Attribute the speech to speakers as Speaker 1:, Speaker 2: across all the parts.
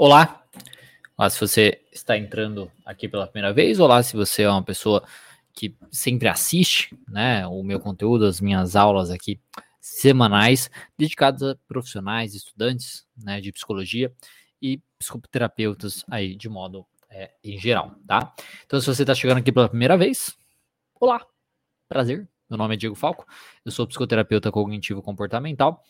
Speaker 1: Olá! Olá, se você está entrando aqui pela primeira vez, olá se você é uma pessoa que sempre assiste né, o meu conteúdo, as minhas aulas aqui semanais, dedicadas a profissionais, estudantes né, de psicologia e psicoterapeutas aí de modo é, em geral, tá? Então, se você está chegando aqui pela primeira vez, olá, prazer, meu nome é Diego Falco, eu sou psicoterapeuta cognitivo comportamental.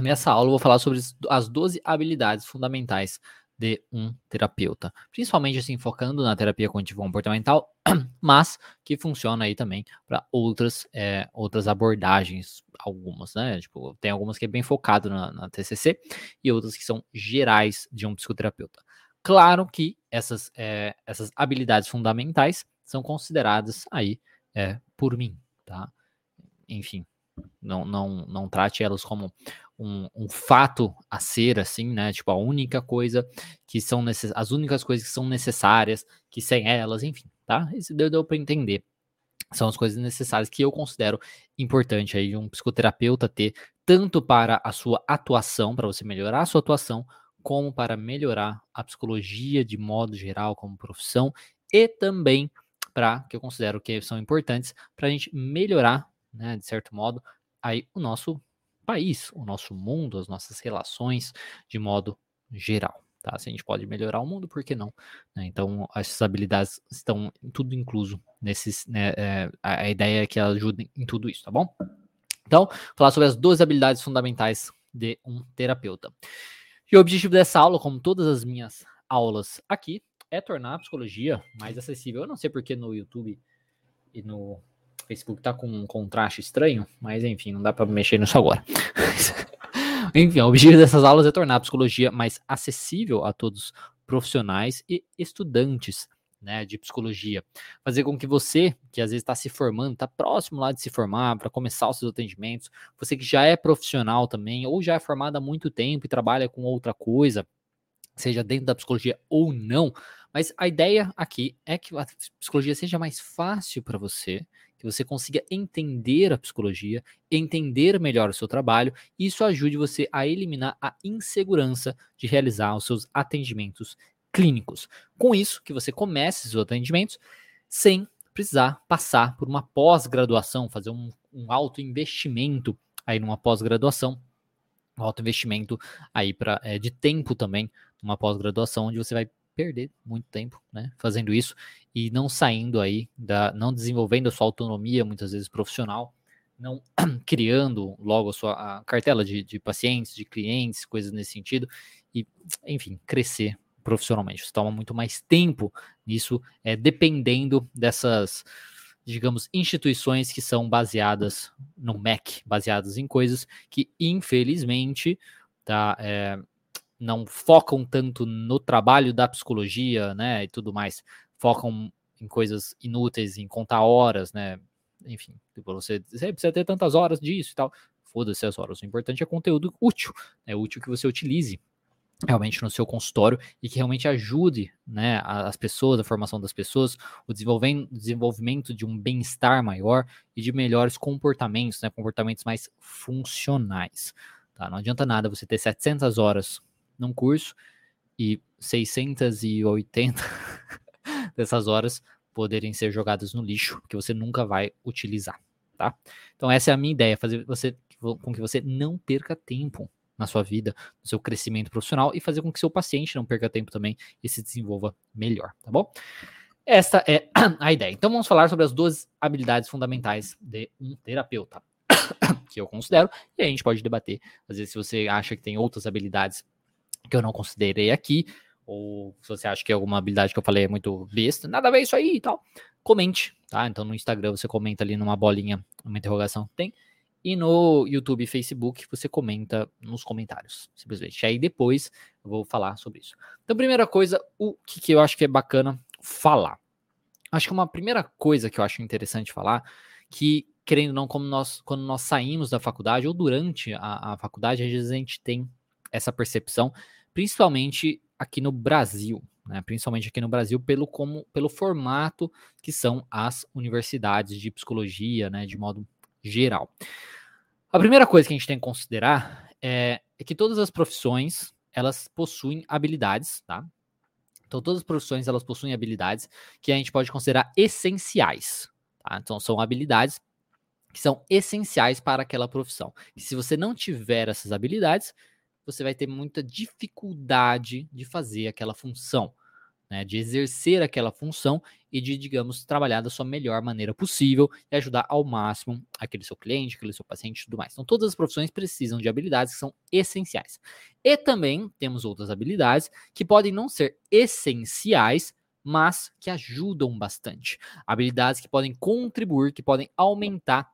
Speaker 1: Nessa aula eu vou falar sobre as 12 habilidades fundamentais de um terapeuta, principalmente assim focando na terapia cognitivo comportamental, mas que funciona aí também para outras é, outras abordagens, algumas, né? Tipo, tem algumas que é bem focado na, na TCC e outras que são gerais de um psicoterapeuta. Claro que essas é, essas habilidades fundamentais são consideradas aí é, por mim, tá? Enfim, não, não, não trate elas como um, um, fato a ser assim, né? Tipo, a única coisa que são necess... as únicas coisas que são necessárias, que sem elas, enfim, tá? Isso deu, deu para entender. São as coisas necessárias que eu considero importante aí um psicoterapeuta ter, tanto para a sua atuação, para você melhorar a sua atuação, como para melhorar a psicologia de modo geral, como profissão, e também para que eu considero que são importantes para a gente melhorar, né, de certo modo, aí o nosso país, o nosso mundo, as nossas relações de modo geral. Tá? Se a gente pode melhorar o mundo, por que não? Né? Então, essas habilidades estão tudo incluso nesses. Né, é, a, ideia é que elas ajudem em tudo isso, tá bom? Então, falar sobre as duas habilidades fundamentais de um terapeuta. E o objetivo dessa aula, como todas as minhas aulas aqui, é tornar a psicologia mais acessível. Eu não sei porque no YouTube e no Facebook tá com um contraste estranho, mas enfim, não dá para mexer nisso agora. enfim, o objetivo dessas aulas é tornar a psicologia mais acessível a todos profissionais e estudantes né, de psicologia. Fazer com que você, que às vezes está se formando, está próximo lá de se formar, para começar os seus atendimentos, você que já é profissional também, ou já é formado há muito tempo e trabalha com outra coisa, seja dentro da psicologia ou não, mas a ideia aqui é que a psicologia seja mais fácil para você, que você consiga entender a psicologia, entender melhor o seu trabalho, e isso ajude você a eliminar a insegurança de realizar os seus atendimentos clínicos. Com isso, que você comece seus atendimentos sem precisar passar por uma pós-graduação, fazer um, um alto investimento aí numa pós-graduação, um alto investimento aí para é, de tempo também, numa pós-graduação, onde você vai perder muito tempo, né, fazendo isso e não saindo aí da, não desenvolvendo a sua autonomia muitas vezes profissional, não criando logo a sua a cartela de, de pacientes, de clientes, coisas nesse sentido e, enfim, crescer profissionalmente. Isso toma muito mais tempo nisso, é, dependendo dessas, digamos, instituições que são baseadas no MEC, baseadas em coisas que, infelizmente, tá, é, não focam tanto no trabalho da psicologia, né, e tudo mais, focam em coisas inúteis, em contar horas, né, enfim, tipo, você, você precisa ter tantas horas disso e tal, foda-se as horas, o importante é conteúdo útil, é útil que você utilize realmente no seu consultório e que realmente ajude né, as pessoas, a formação das pessoas, o desenvolvimento de um bem-estar maior e de melhores comportamentos, né, comportamentos mais funcionais. Tá? Não adianta nada você ter 700 horas num curso e 680 dessas horas poderem ser jogadas no lixo, que você nunca vai utilizar, tá? Então essa é a minha ideia, fazer você com que você não perca tempo na sua vida, no seu crescimento profissional e fazer com que seu paciente não perca tempo também e se desenvolva melhor, tá bom? Esta é a ideia. Então vamos falar sobre as duas habilidades fundamentais de um terapeuta, que eu considero, e a gente pode debater, às vezes se você acha que tem outras habilidades que eu não considerei aqui, ou se você acha que alguma habilidade que eu falei é muito besta, nada a ver isso aí e tal, comente, tá? Então no Instagram você comenta ali numa bolinha, uma interrogação tem, e no YouTube e Facebook você comenta nos comentários, simplesmente. Aí depois eu vou falar sobre isso. Então, primeira coisa, o que, que eu acho que é bacana falar. Acho que uma primeira coisa que eu acho interessante falar, que querendo ou não, como nós, quando nós saímos da faculdade ou durante a, a faculdade, às vezes a gente tem essa percepção, principalmente aqui no Brasil, né? principalmente aqui no Brasil, pelo, como, pelo formato que são as universidades de psicologia, né? de modo geral. A primeira coisa que a gente tem que considerar é, é que todas as profissões elas possuem habilidades, tá? Então, todas as profissões elas possuem habilidades que a gente pode considerar essenciais. Tá? Então, são habilidades que são essenciais para aquela profissão. E se você não tiver essas habilidades, você vai ter muita dificuldade de fazer aquela função né, de exercer aquela função e de, digamos, trabalhar da sua melhor maneira possível e ajudar ao máximo aquele seu cliente, aquele seu paciente e tudo mais. Então, todas as profissões precisam de habilidades que são essenciais. E também temos outras habilidades que podem não ser essenciais, mas que ajudam bastante. Habilidades que podem contribuir, que podem aumentar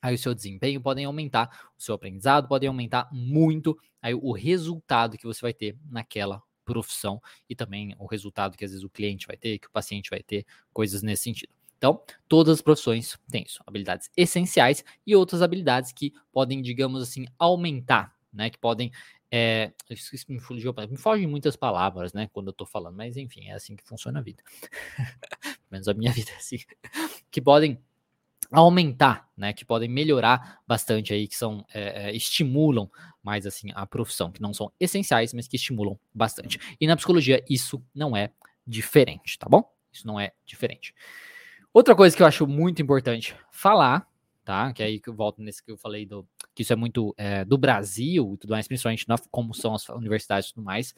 Speaker 1: aí o seu desempenho, podem aumentar o seu aprendizado, podem aumentar muito aí o resultado que você vai ter naquela profissão e também o resultado que às vezes o cliente vai ter, que o paciente vai ter, coisas nesse sentido. Então, todas as profissões têm isso, habilidades essenciais e outras habilidades que podem, digamos assim, aumentar, né? Que podem. É, me, fugiu, me fogem muitas palavras, né? Quando eu tô falando, mas enfim, é assim que funciona a vida. Pelo menos a minha vida é assim. Que podem aumentar, né, que podem melhorar bastante aí, que são é, estimulam mais assim a profissão, que não são essenciais, mas que estimulam bastante. E na psicologia isso não é diferente, tá bom? Isso não é diferente. Outra coisa que eu acho muito importante falar, tá? Que é aí que eu volto nesse que eu falei do que isso é muito é, do Brasil e tudo mais, principalmente na, como são as universidades e tudo mais,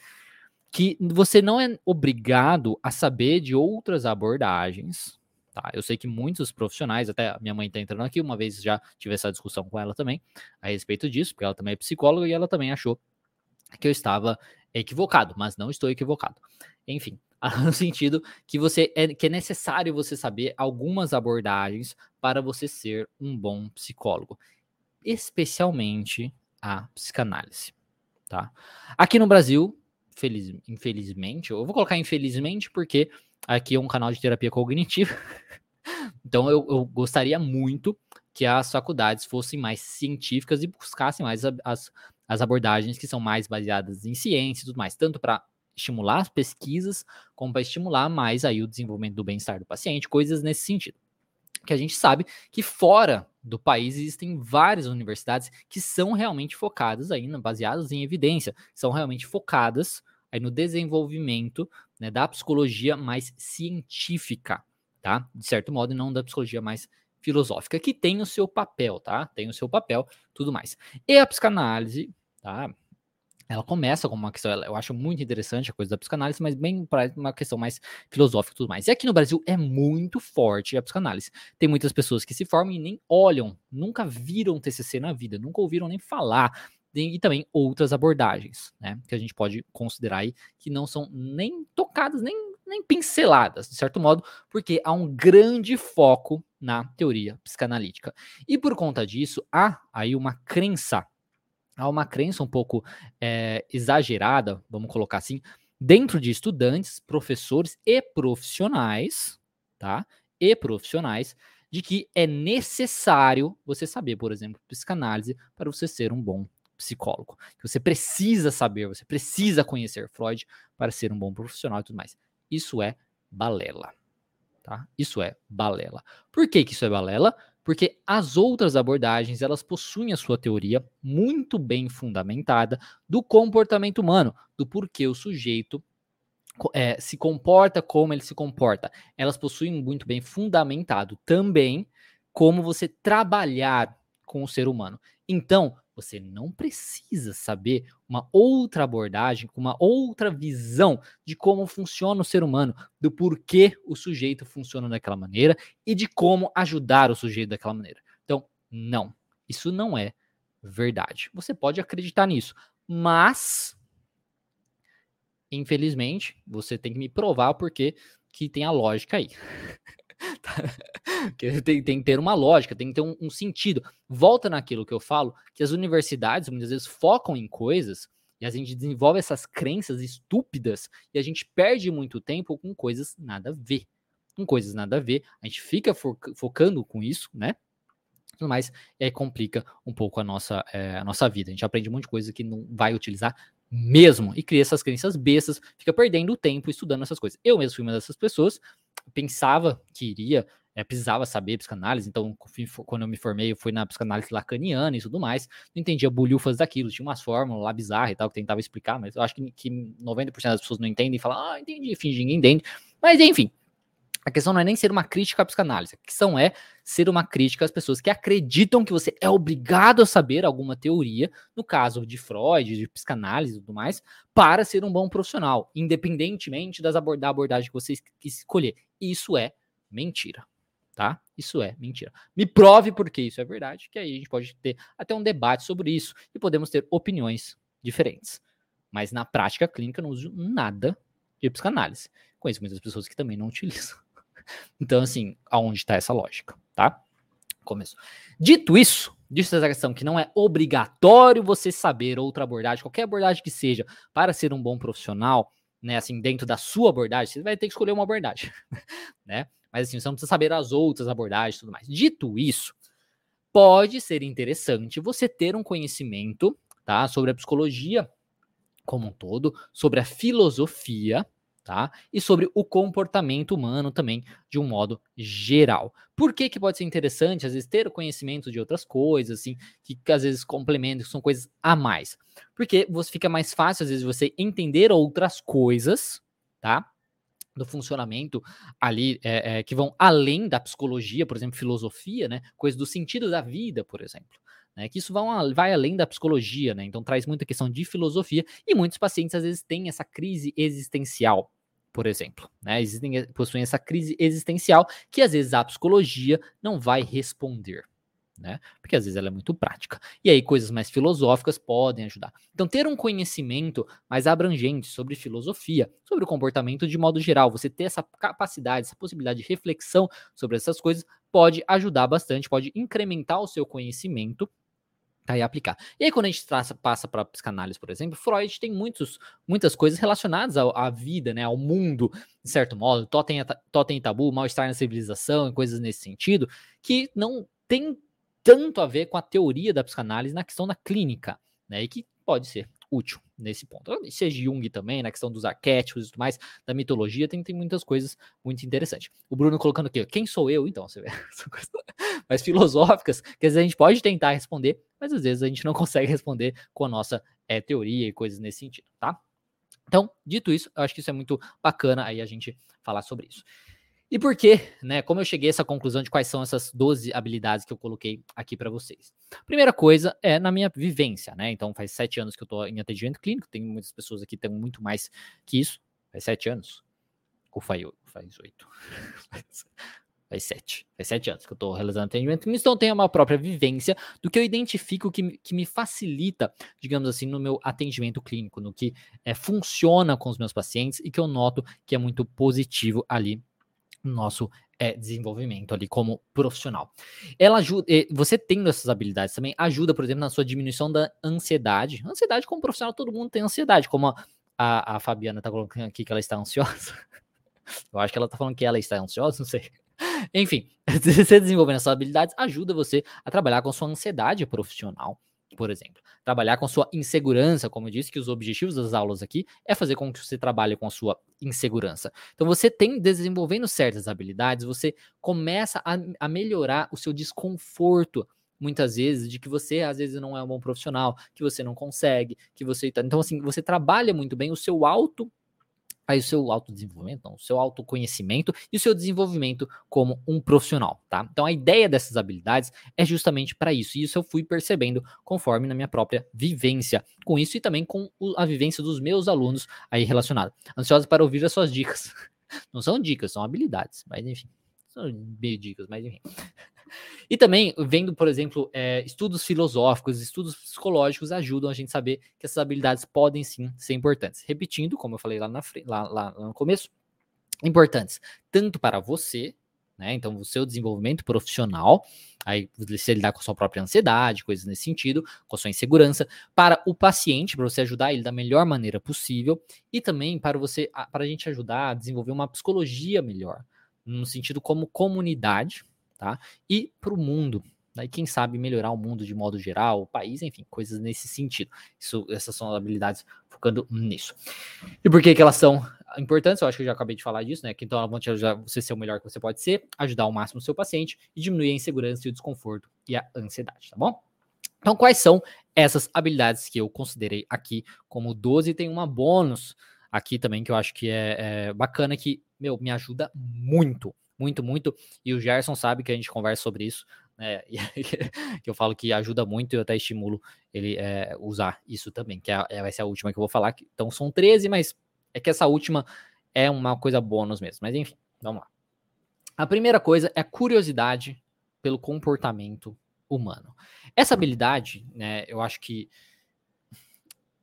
Speaker 1: que você não é obrigado a saber de outras abordagens Tá? Eu sei que muitos profissionais, até minha mãe está entrando aqui, uma vez já tive essa discussão com ela também a respeito disso, porque ela também é psicóloga e ela também achou que eu estava equivocado, mas não estou equivocado. Enfim, no sentido que você é que é necessário você saber algumas abordagens para você ser um bom psicólogo, especialmente a psicanálise, tá? Aqui no Brasil, feliz, infelizmente, eu vou colocar infelizmente porque aqui é um canal de terapia cognitiva. então eu, eu, gostaria muito que as faculdades fossem mais científicas e buscassem mais as, as abordagens que são mais baseadas em ciência e tudo mais, tanto para estimular as pesquisas, como para estimular mais aí o desenvolvimento do bem-estar do paciente, coisas nesse sentido. Que a gente sabe que fora do país existem várias universidades que são realmente focadas aí, baseadas em evidência, são realmente focadas aí no desenvolvimento né, da psicologia mais científica, tá? De certo modo, e não da psicologia mais filosófica, que tem o seu papel, tá? Tem o seu papel, tudo mais. E a psicanálise, tá? Ela começa com uma questão, eu acho muito interessante a coisa da psicanálise, mas bem para uma questão mais filosófica e tudo mais. E aqui no Brasil é muito forte a psicanálise. Tem muitas pessoas que se formam e nem olham, nunca viram TCC na vida, nunca ouviram nem falar e também outras abordagens, né, que a gente pode considerar aí que não são nem tocadas, nem, nem pinceladas, de certo modo, porque há um grande foco na teoria psicanalítica. E por conta disso, há aí uma crença, há uma crença um pouco é, exagerada, vamos colocar assim, dentro de estudantes, professores e profissionais, tá? E profissionais, de que é necessário você saber, por exemplo, psicanálise para você ser um bom psicólogo. Que você precisa saber, você precisa conhecer Freud para ser um bom profissional e tudo mais. Isso é balela. Tá? Isso é balela. Por que, que isso é balela? Porque as outras abordagens elas possuem a sua teoria muito bem fundamentada do comportamento humano, do porquê o sujeito é, se comporta como ele se comporta. Elas possuem muito bem fundamentado também como você trabalhar com o ser humano. Então, você não precisa saber uma outra abordagem, uma outra visão de como funciona o ser humano, do porquê o sujeito funciona daquela maneira e de como ajudar o sujeito daquela maneira. Então, não, isso não é verdade. Você pode acreditar nisso, mas infelizmente, você tem que me provar porque que tem a lógica aí. tem, tem que ter uma lógica, tem que ter um, um, sentido. Volta naquilo que eu falo, que as universidades muitas vezes focam em coisas e a gente desenvolve essas crenças estúpidas e a gente perde muito tempo com coisas nada a ver. Com coisas nada a ver, a gente fica focando com isso, né? Mas aí complica um pouco a nossa, é, a nossa vida. A gente aprende muita coisa que não vai utilizar mesmo e cria essas crenças bestas, fica perdendo tempo estudando essas coisas. Eu mesmo fui uma dessas pessoas, pensava que iria é, precisava saber psicanálise, então quando eu me formei, eu fui na psicanálise lacaniana e tudo mais, não entendia bulhufas daquilo, tinha umas fórmulas lá bizarras e tal, que tentava explicar, mas eu acho que, que 90% das pessoas não entendem e falam, ah, entendi, fingem que entende, mas enfim, a questão não é nem ser uma crítica à psicanálise, a questão é ser uma crítica às pessoas que acreditam que você é obrigado a saber alguma teoria, no caso de Freud, de psicanálise e tudo mais, para ser um bom profissional, independentemente das abord da abordagem que você escolher. Isso é mentira, tá? Isso é mentira. Me prove porque isso é verdade, que aí a gente pode ter até um debate sobre isso e podemos ter opiniões diferentes. Mas na prática clínica eu não uso nada de psicanálise. Conheço muitas pessoas que também não utilizam. Então, assim, aonde está essa lógica, tá? Começo. Dito isso, dito essa questão que não é obrigatório você saber outra abordagem, qualquer abordagem que seja, para ser um bom profissional, né, assim, dentro da sua abordagem, você vai ter que escolher uma abordagem, né? Mas assim, você não precisa saber as outras abordagens e tudo mais. Dito isso, pode ser interessante você ter um conhecimento, tá, sobre a psicologia como um todo, sobre a filosofia, tá? E sobre o comportamento humano também, de um modo geral. Por que, que pode ser interessante, às vezes, ter o conhecimento de outras coisas, assim, que, às vezes complementam, que são coisas a mais? Porque você fica mais fácil, às vezes, você entender outras coisas, tá? Do funcionamento ali é, é, que vão além da psicologia, por exemplo, filosofia, né? Coisas do sentido da vida, por exemplo. Né, que isso vai, vai além da psicologia, né? Então traz muita questão de filosofia e muitos pacientes às vezes têm essa crise existencial, por exemplo. Né? Existem, eh, possuem essa crise existencial que às vezes a psicologia não vai responder. Né? Porque às vezes ela é muito prática. E aí coisas mais filosóficas podem ajudar. Então ter um conhecimento mais abrangente sobre filosofia, sobre o comportamento de modo geral, você ter essa capacidade, essa possibilidade de reflexão sobre essas coisas pode ajudar bastante, pode incrementar o seu conhecimento Tá, e aplicar. E aí, quando a gente traça, passa para psicanálise, por exemplo, Freud tem muitos, muitas coisas relacionadas à vida, né, ao mundo, de certo modo, totem, totem e tabu, mal-estar na civilização e coisas nesse sentido, que não tem tanto a ver com a teoria da psicanálise na questão da clínica, né, e que pode ser útil nesse ponto. Seja Jung também, na questão dos arquétipos e tudo mais, da mitologia, tem, tem muitas coisas muito interessantes. O Bruno colocando aqui, quem sou eu? Então, você vê, são coisas mais filosóficas, que às vezes a gente pode tentar responder, mas às vezes a gente não consegue responder com a nossa é, teoria e coisas nesse sentido, tá? Então, dito isso, eu acho que isso é muito bacana aí a gente falar sobre isso. E por quê, né? Como eu cheguei a essa conclusão de quais são essas 12 habilidades que eu coloquei aqui para vocês? Primeira coisa é na minha vivência, né? Então faz sete anos que eu estou em atendimento clínico, tem muitas pessoas aqui que têm muito mais que isso. Faz sete anos? Ou faz, oito? faz sete. Faz sete anos que eu estou realizando atendimento clínico, então eu tenho uma própria vivência do que eu identifico que, que me facilita, digamos assim, no meu atendimento clínico, no que é, funciona com os meus pacientes e que eu noto que é muito positivo ali nosso é, desenvolvimento ali como profissional. Ela ajuda, você tendo essas habilidades também ajuda, por exemplo, na sua diminuição da ansiedade. Ansiedade como profissional, todo mundo tem ansiedade, como a, a, Fabiana tá colocando aqui que ela está ansiosa. Eu acho que ela tá falando que ela está ansiosa, não sei. Enfim, você desenvolvendo essas habilidades ajuda você a trabalhar com sua ansiedade profissional por exemplo. Trabalhar com sua insegurança, como eu disse, que os objetivos das aulas aqui é fazer com que você trabalhe com a sua insegurança. Então, você tem, desenvolvendo certas habilidades, você começa a, a melhorar o seu desconforto muitas vezes de que você às vezes não é um bom profissional, que você não consegue, que você tá, então assim, você trabalha muito bem o seu auto aí o seu autodesenvolvimento, não, o seu autoconhecimento e o seu desenvolvimento como um profissional, tá? Então a ideia dessas habilidades é justamente para isso, e isso eu fui percebendo conforme na minha própria vivência com isso e também com a vivência dos meus alunos aí relacionada. Ansiosa para ouvir as suas dicas. Não são dicas, são habilidades, mas enfim, são meio dicas, mas enfim. E também, vendo, por exemplo, é, estudos filosóficos, estudos psicológicos ajudam a gente a saber que essas habilidades podem sim ser importantes. Repetindo, como eu falei lá, na, lá, lá, lá no começo, importantes tanto para você, né? Então, o seu desenvolvimento profissional, aí você lidar com a sua própria ansiedade, coisas nesse sentido, com a sua insegurança, para o paciente, para você ajudar ele da melhor maneira possível, e também para você, para a gente ajudar a desenvolver uma psicologia melhor, no sentido como comunidade, tá? E para o mundo, né? e quem sabe melhorar o mundo de modo geral, o país, enfim, coisas nesse sentido. Isso, essas são habilidades focando nisso. E por que, que elas são importantes? Eu acho que eu já acabei de falar disso, né? Que então elas vão te ajudar você ser o melhor que você pode ser, ajudar ao máximo o seu paciente e diminuir a insegurança e o desconforto e a ansiedade, tá bom? Então, quais são essas habilidades que eu considerei aqui como 12? Tem uma bônus aqui também que eu acho que é, é bacana, que, meu, me ajuda muito, muito, muito. E o Gerson sabe que a gente conversa sobre isso, né? que eu falo que ajuda muito e eu até estimulo ele é, usar isso também, que é, é, vai ser a última que eu vou falar. Então, são 13, mas é que essa última é uma coisa bônus mesmo. Mas enfim, vamos lá. A primeira coisa é curiosidade pelo comportamento humano. Essa habilidade, né, eu acho que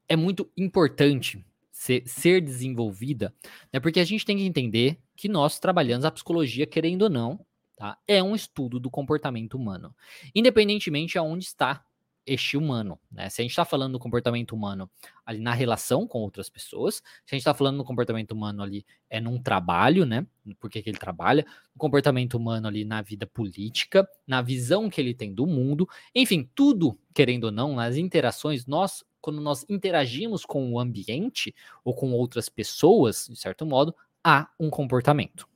Speaker 1: é muito importante ser, ser desenvolvida, né, porque a gente tem que entender que nós trabalhamos a psicologia, querendo ou não, tá, é um estudo do comportamento humano, independentemente aonde está este humano, né? Se a gente está falando do comportamento humano ali na relação com outras pessoas, se a gente está falando do comportamento humano ali é num trabalho, né? Por que, que ele trabalha, o comportamento humano ali na vida política, na visão que ele tem do mundo, enfim, tudo, querendo ou não, nas interações, nós, quando nós interagimos com o ambiente ou com outras pessoas, de certo modo, há um comportamento,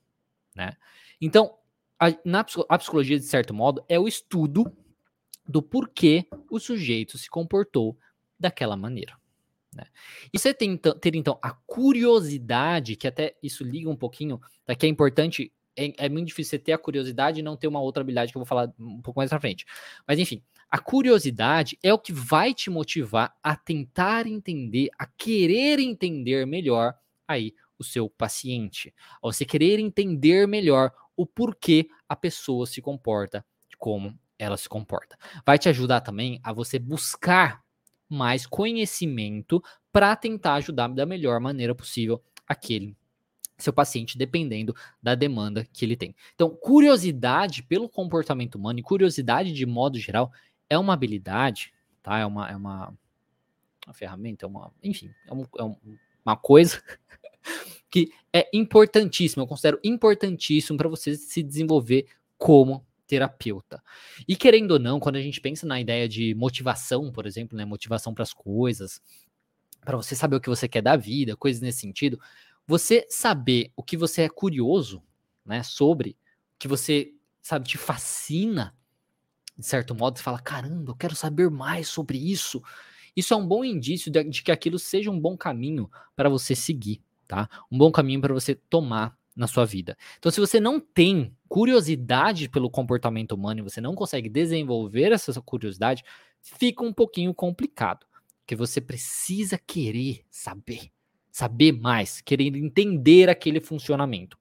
Speaker 1: né? Então, a, na a psicologia, de certo modo, é o estudo do porquê o sujeito se comportou daquela maneira. Né? E você tem então, ter então a curiosidade, que até isso liga um pouquinho, tá, que é importante, é, é, muito difícil você ter a curiosidade e não ter uma outra habilidade que eu vou falar um pouco mais pra frente. Mas enfim, a curiosidade é o que vai te motivar a tentar entender, a querer entender melhor aí o seu paciente, a você querer entender melhor o porquê a pessoa se comporta como ela se comporta. Vai te ajudar também a você buscar mais conhecimento para tentar ajudar da melhor maneira possível aquele seu paciente, dependendo da demanda que ele tem. Então, curiosidade pelo comportamento humano e curiosidade de modo geral é uma habilidade, tá? É uma, é uma, uma ferramenta, é uma, enfim, é, um, é um, uma coisa que é importantíssima. Eu considero importantíssimo para você se desenvolver como terapeuta. E querendo ou não, quando a gente pensa na ideia de motivação, por exemplo, né, motivação para as coisas, para você saber o que você quer da vida, coisas nesse sentido, você saber o que você é curioso, né, sobre, que você, sabe, te fascina, de certo modo, você fala, caramba, eu quero saber mais sobre isso. Isso é um bom indício de, de que aquilo seja um bom caminho para você seguir, tá? Um bom caminho para você tomar na sua vida. Então, se você não tem curiosidade pelo comportamento humano e você não consegue desenvolver essa curiosidade, fica um pouquinho complicado. Porque você precisa querer saber, saber mais, querer entender aquele funcionamento.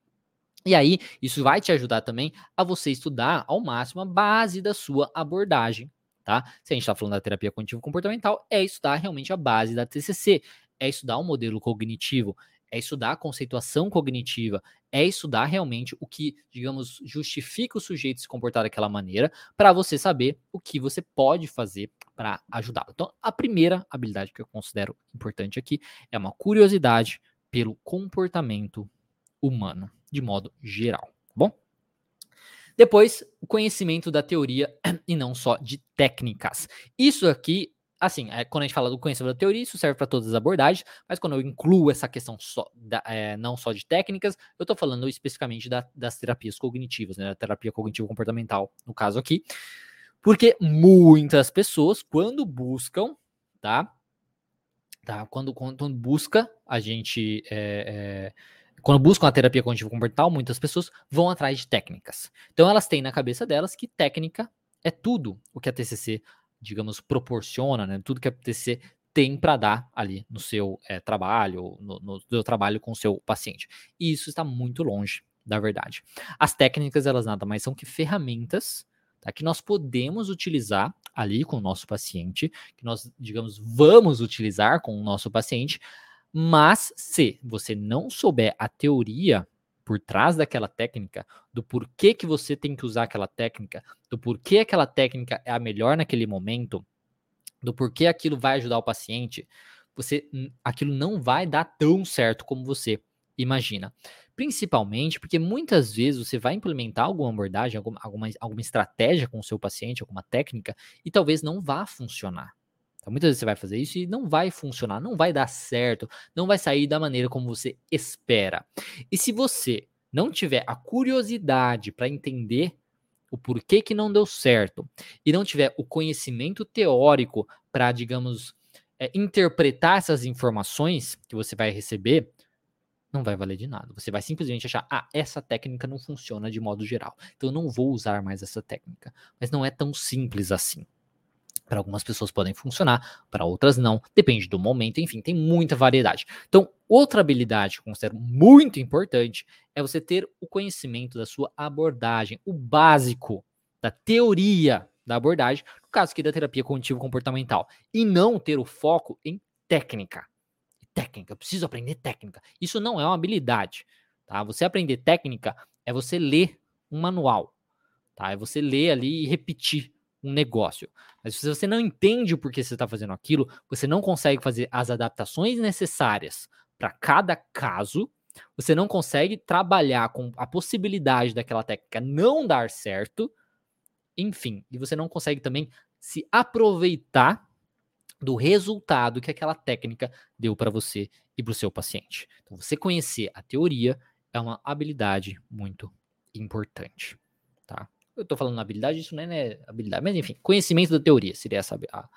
Speaker 1: E aí, isso vai te ajudar também a você estudar ao máximo a base da sua abordagem, tá? Se a gente está falando da terapia cognitivo comportamental, é estudar realmente a base da TCC, é estudar o modelo cognitivo, é estudar a conceituação cognitiva, é estudar realmente o que, digamos, justifica o sujeito se comportar daquela maneira, para você saber o que você pode fazer para ajudá-lo. Então, a primeira habilidade que eu considero importante aqui é uma curiosidade pelo comportamento humano, de modo geral, tá bom? Depois, o conhecimento da teoria e não só de técnicas. Isso aqui assim, é, quando a gente fala do conhecimento da teoria, isso serve para todas as abordagens, mas quando eu incluo essa questão só da, é, não só de técnicas, eu estou falando especificamente da, das terapias cognitivas, né, da terapia cognitivo-comportamental, no caso aqui, porque muitas pessoas, quando buscam, tá, tá, quando, quando busca, a gente, é, quando buscam a terapia cognitivo-comportamental, muitas pessoas vão atrás de técnicas. Então elas têm na cabeça delas que técnica é tudo o que a TCC digamos, proporciona, né, tudo que a PTC tem para dar ali no seu é, trabalho, no, no seu trabalho com o seu paciente. E isso está muito longe da verdade. As técnicas, elas nada mais são que ferramentas tá, que nós podemos utilizar ali com o nosso paciente, que nós, digamos, vamos utilizar com o nosso paciente, mas se você não souber a teoria por trás daquela técnica, do porquê que você tem que usar aquela técnica, do porquê aquela técnica é a melhor naquele momento, do porquê aquilo vai ajudar o paciente, você aquilo não vai dar tão certo como você imagina. Principalmente porque muitas vezes você vai implementar alguma abordagem, alguma, alguma, alguma estratégia com o seu paciente, alguma técnica, e talvez não vá funcionar. Então, muitas vezes você vai fazer isso e não vai funcionar, não vai dar certo, não vai sair da maneira como você espera. E se você não tiver a curiosidade para entender o porquê que não deu certo e não tiver o conhecimento teórico para, digamos, é, interpretar essas informações que você vai receber, não vai valer de nada. Você vai simplesmente achar, ah, essa técnica não funciona de modo geral, então eu não vou usar mais essa técnica. Mas não é tão simples assim. Para algumas pessoas podem funcionar, para outras não. Depende do momento, enfim, tem muita variedade. Então, outra habilidade que eu considero muito importante é você ter o conhecimento da sua abordagem, o básico da teoria da abordagem, no caso aqui da terapia cognitivo comportamental, e não ter o foco em técnica. Técnica, eu preciso aprender técnica. Isso não é uma habilidade, tá? Você aprender técnica é você ler um manual, tá? É você ler ali e repetir um negócio. Mas se você não entende o porquê você está fazendo aquilo, você não consegue fazer as adaptações necessárias para cada caso, você não consegue trabalhar com a possibilidade daquela técnica não dar certo, enfim, e você não consegue também se aproveitar do resultado que aquela técnica deu para você e para o seu paciente. Então, você conhecer a teoria é uma habilidade muito importante, tá? Eu estou falando habilidade, isso não é né, habilidade, mas enfim, conhecimento da teoria seria essa a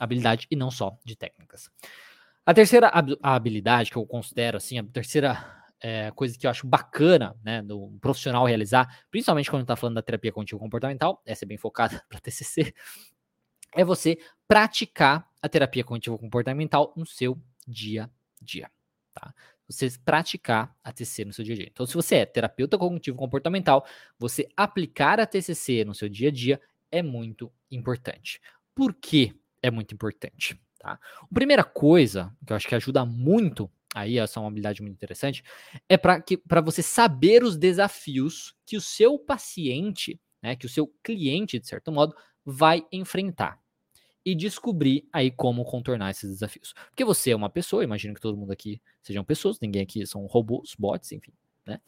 Speaker 1: habilidade e não só de técnicas. A terceira habilidade que eu considero assim, a terceira é, coisa que eu acho bacana, né, do profissional realizar, principalmente quando está falando da terapia cognitivo comportamental, essa é bem focada para TCC, é você praticar a terapia cognitivo comportamental no seu dia a dia, tá? Você praticar a TCC no seu dia a dia. Então, se você é terapeuta cognitivo comportamental, você aplicar a TCC no seu dia a dia é muito importante. Por que é muito importante? Tá? A primeira coisa que eu acho que ajuda muito, aí essa é uma habilidade muito interessante, é para você saber os desafios que o seu paciente, né, que o seu cliente, de certo modo, vai enfrentar e descobrir aí como contornar esses desafios. Porque você é uma pessoa, imagino que todo mundo aqui sejam pessoas, ninguém aqui são robôs, bots, enfim, né?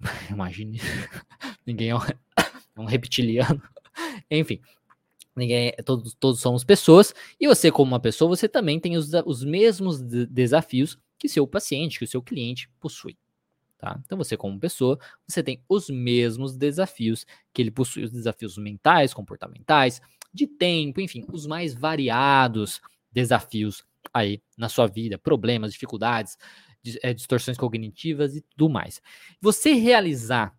Speaker 1: Imagine, ninguém é um, é um reptiliano, enfim. Ninguém, todos, todos somos pessoas, e você, como uma pessoa, você também tem os, os mesmos de desafios que seu paciente, que o seu cliente possui. Tá? Então, você, como pessoa, você tem os mesmos desafios que ele possui, os desafios mentais, comportamentais, de tempo, enfim, os mais variados desafios aí na sua vida, problemas, dificuldades, é, distorções cognitivas e tudo mais. Você realizar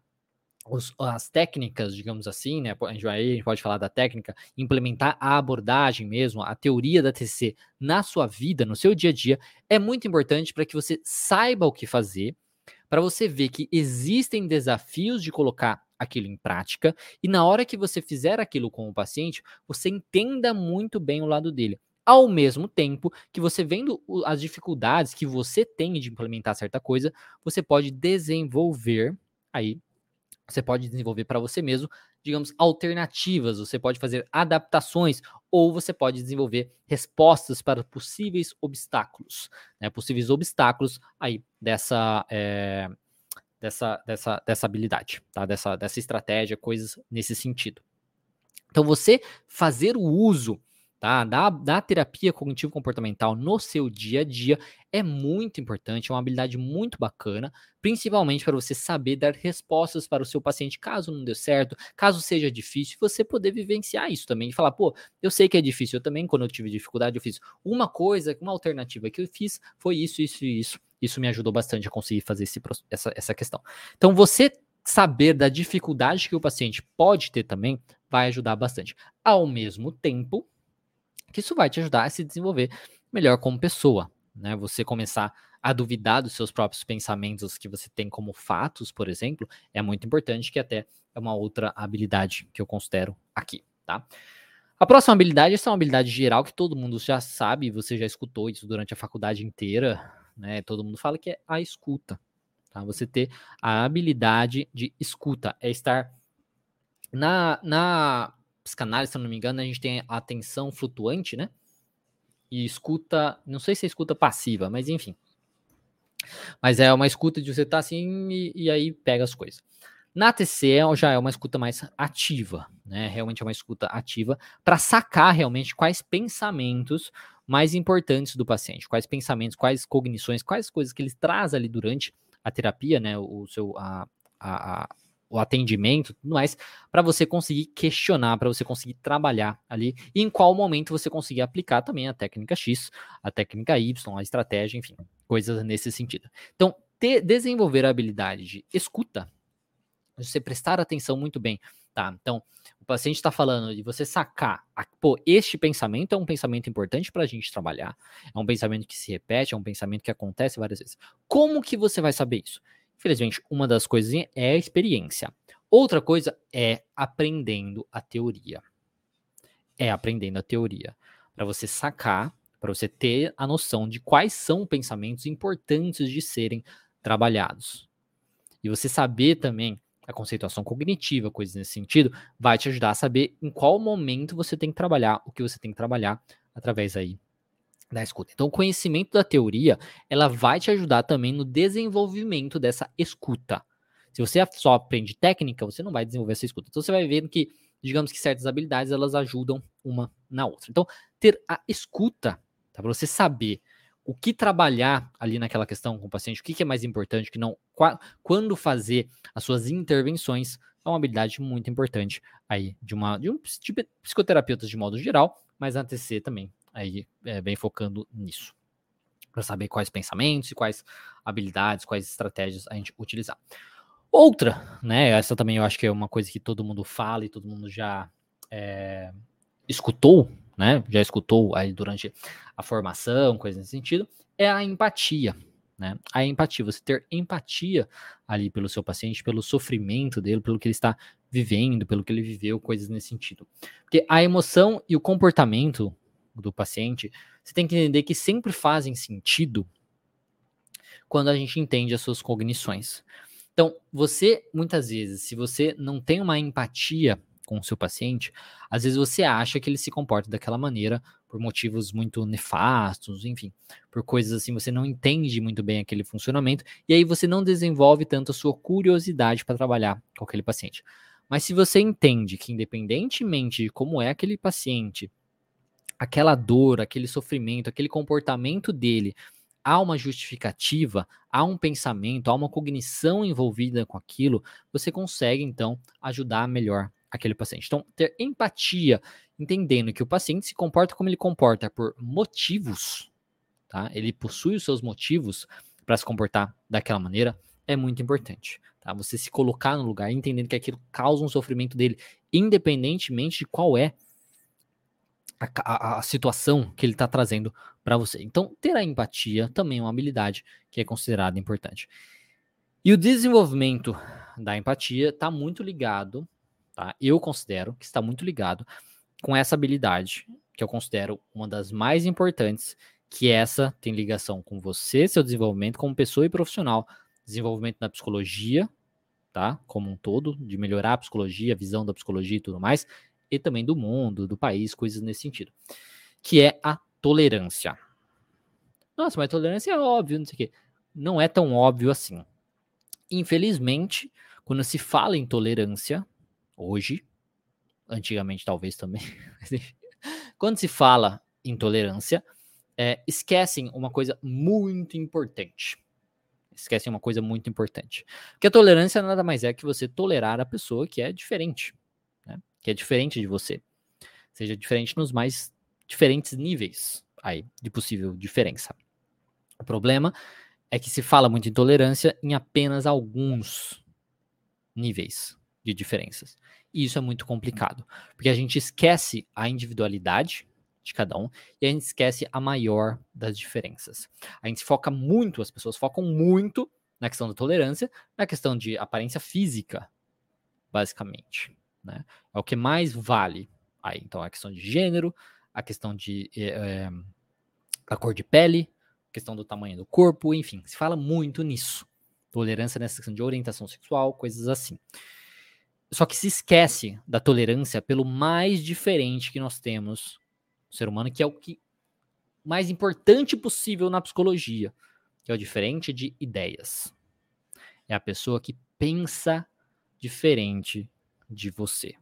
Speaker 1: os, as técnicas, digamos assim, né? A gente, vai, a gente pode falar da técnica, implementar a abordagem mesmo, a teoria da TCC na sua vida, no seu dia a dia, é muito importante para que você saiba o que fazer, para você ver que existem desafios de colocar aquilo em prática e na hora que você fizer aquilo com o paciente, você entenda muito bem o lado dele. Ao mesmo tempo que você vendo as dificuldades que você tem de implementar certa coisa, você pode desenvolver aí você pode desenvolver para você mesmo, digamos, alternativas, você pode fazer adaptações ou você pode desenvolver respostas para possíveis obstáculos, né? Possíveis obstáculos aí dessa é, dessa, dessa, dessa habilidade, tá? dessa, dessa estratégia, coisas nesse sentido. Então, você fazer o uso tá, da, da terapia cognitivo-comportamental no seu dia a dia é muito importante, é uma habilidade muito bacana, principalmente para você saber dar respostas para o seu paciente caso não dê certo, caso seja difícil, você poder vivenciar isso também e falar, pô, eu sei que é difícil, eu também, quando eu tive dificuldade, eu fiz uma coisa, uma alternativa que eu fiz foi isso, isso e isso. Isso me ajudou bastante a conseguir fazer esse, essa, essa questão. Então, você saber da dificuldade que o paciente pode ter também vai ajudar bastante. Ao mesmo tempo que isso vai te ajudar a se desenvolver melhor como pessoa, né? Você começar a duvidar dos seus próprios pensamentos que você tem como fatos, por exemplo, é muito importante, que até é uma outra habilidade que eu considero aqui, tá? A próxima habilidade, essa é uma habilidade geral que todo mundo já sabe, você já escutou isso durante a faculdade inteira, né? Todo mundo fala que é a escuta. Tá? Você ter a habilidade de escuta, é estar na, na psicanálise, se eu não me engano, a gente tem a atenção flutuante, né? E escuta, não sei se é escuta passiva, mas enfim. Mas é uma escuta de você estar tá assim e, e, aí pega as coisas. Na TC é, já é uma escuta mais ativa, né? Realmente é uma escuta ativa para sacar realmente quais pensamentos mais importantes do paciente, quais pensamentos, quais cognições, quais coisas que ele traz ali durante a terapia, né? O seu a, a, a o atendimento, tudo mais, para você conseguir questionar, para você conseguir trabalhar ali, e em qual momento você conseguir aplicar também a técnica X, a técnica Y, a estratégia, enfim, coisas nesse sentido. Então, ter, desenvolver a habilidade de escuta, você prestar atenção muito bem, tá? Então, o paciente está falando de você sacar, a, pô, este pensamento é um pensamento importante para a gente trabalhar, é um pensamento que se repete, é um pensamento que acontece várias vezes. Como que você vai saber isso? Infelizmente, uma das coisas é a experiência. Outra coisa é aprendendo a teoria. É aprendendo a teoria. Para você sacar, para você ter a noção de quais são pensamentos importantes de serem trabalhados. E você saber também a conceituação cognitiva, coisas nesse sentido, vai te ajudar a saber em qual momento você tem que trabalhar, o que você tem que trabalhar através aí da escuta. Então, o conhecimento da teoria, ela vai te ajudar também no desenvolvimento dessa escuta. Se você só aprende técnica, você não vai desenvolver essa escuta. Então, você vai vendo que, digamos que certas habilidades, elas ajudam uma na outra. Então, ter a escuta, tá? Para você saber o que trabalhar ali naquela questão com o paciente, o que, que é mais importante, que não, quando fazer as suas intervenções, é uma habilidade muito importante aí de uma de um de psicoterapeutas de modo geral, mas na TC também aí é, bem focando nisso, para saber quais pensamentos e quais habilidades, quais estratégias a gente utilizar. Outra, né? Essa também eu acho que é uma coisa que todo mundo fala e todo mundo já é, escutou, né? Já escutou aí durante a formação, coisa nesse sentido, é a empatia. Né? A empatia, você ter empatia ali pelo seu paciente, pelo sofrimento dele, pelo que ele está vivendo, pelo que ele viveu, coisas nesse sentido. Porque a emoção e o comportamento do paciente, você tem que entender que sempre fazem sentido quando a gente entende as suas cognições. Então, você, muitas vezes, se você não tem uma empatia com o seu paciente, às vezes você acha que ele se comporta daquela maneira por motivos muito nefastos, enfim, por coisas assim, você não entende muito bem aquele funcionamento, e aí você não desenvolve tanto a sua curiosidade para trabalhar com aquele paciente. Mas se você entende que, independentemente de como é aquele paciente, aquela dor, aquele sofrimento, aquele comportamento dele, há uma justificativa, há um pensamento, há uma cognição envolvida com aquilo, você consegue então ajudar melhor aquele paciente. Então, ter empatia, entendendo que o paciente se comporta como ele comporta por motivos, tá? Ele possui os seus motivos para se comportar daquela maneira, é muito importante, tá? Você se colocar no lugar, entendendo que aquilo causa um sofrimento dele, independentemente de qual é a, a, situação que ele está trazendo para você. Então, ter a empatia também é uma habilidade que é considerada importante. E o desenvolvimento da empatia está muito ligado, tá? Eu considero que está muito ligado com essa habilidade, que eu considero uma das mais importantes, que essa tem ligação com você, seu desenvolvimento como pessoa e profissional, desenvolvimento na psicologia, tá? Como um todo, de melhorar a psicologia, a visão da psicologia e tudo mais, e também do mundo, do país, coisas nesse sentido. Que é a tolerância. Nossa, mas tolerância é óbvio, não sei o quê. Não é tão óbvio assim. Infelizmente, quando se fala em tolerância, hoje, antigamente talvez também, quando se fala em tolerância, é, esquecem uma coisa muito importante. Esquecem uma coisa muito importante. Que a tolerância nada mais é que você tolerar a pessoa que é diferente que é diferente de você. Seja diferente nos mais diferentes níveis aí de possível diferença. O problema é que se fala muito em tolerância em apenas alguns níveis de diferenças. E isso é muito complicado, porque a gente esquece a individualidade de cada um e a gente esquece a maior das diferenças. A gente foca muito, as pessoas focam muito na questão da tolerância, na questão de aparência física, basicamente. Né? É o que mais vale aí. Então, a questão de gênero, a questão de é, a cor de pele, a questão do tamanho do corpo, enfim, se fala muito nisso. Tolerância nessa questão de orientação sexual, coisas assim. Só que se esquece da tolerância pelo mais diferente que nós temos no ser humano, que é o que mais importante possível na psicologia, que é o diferente de ideias. É a pessoa que pensa diferente de você,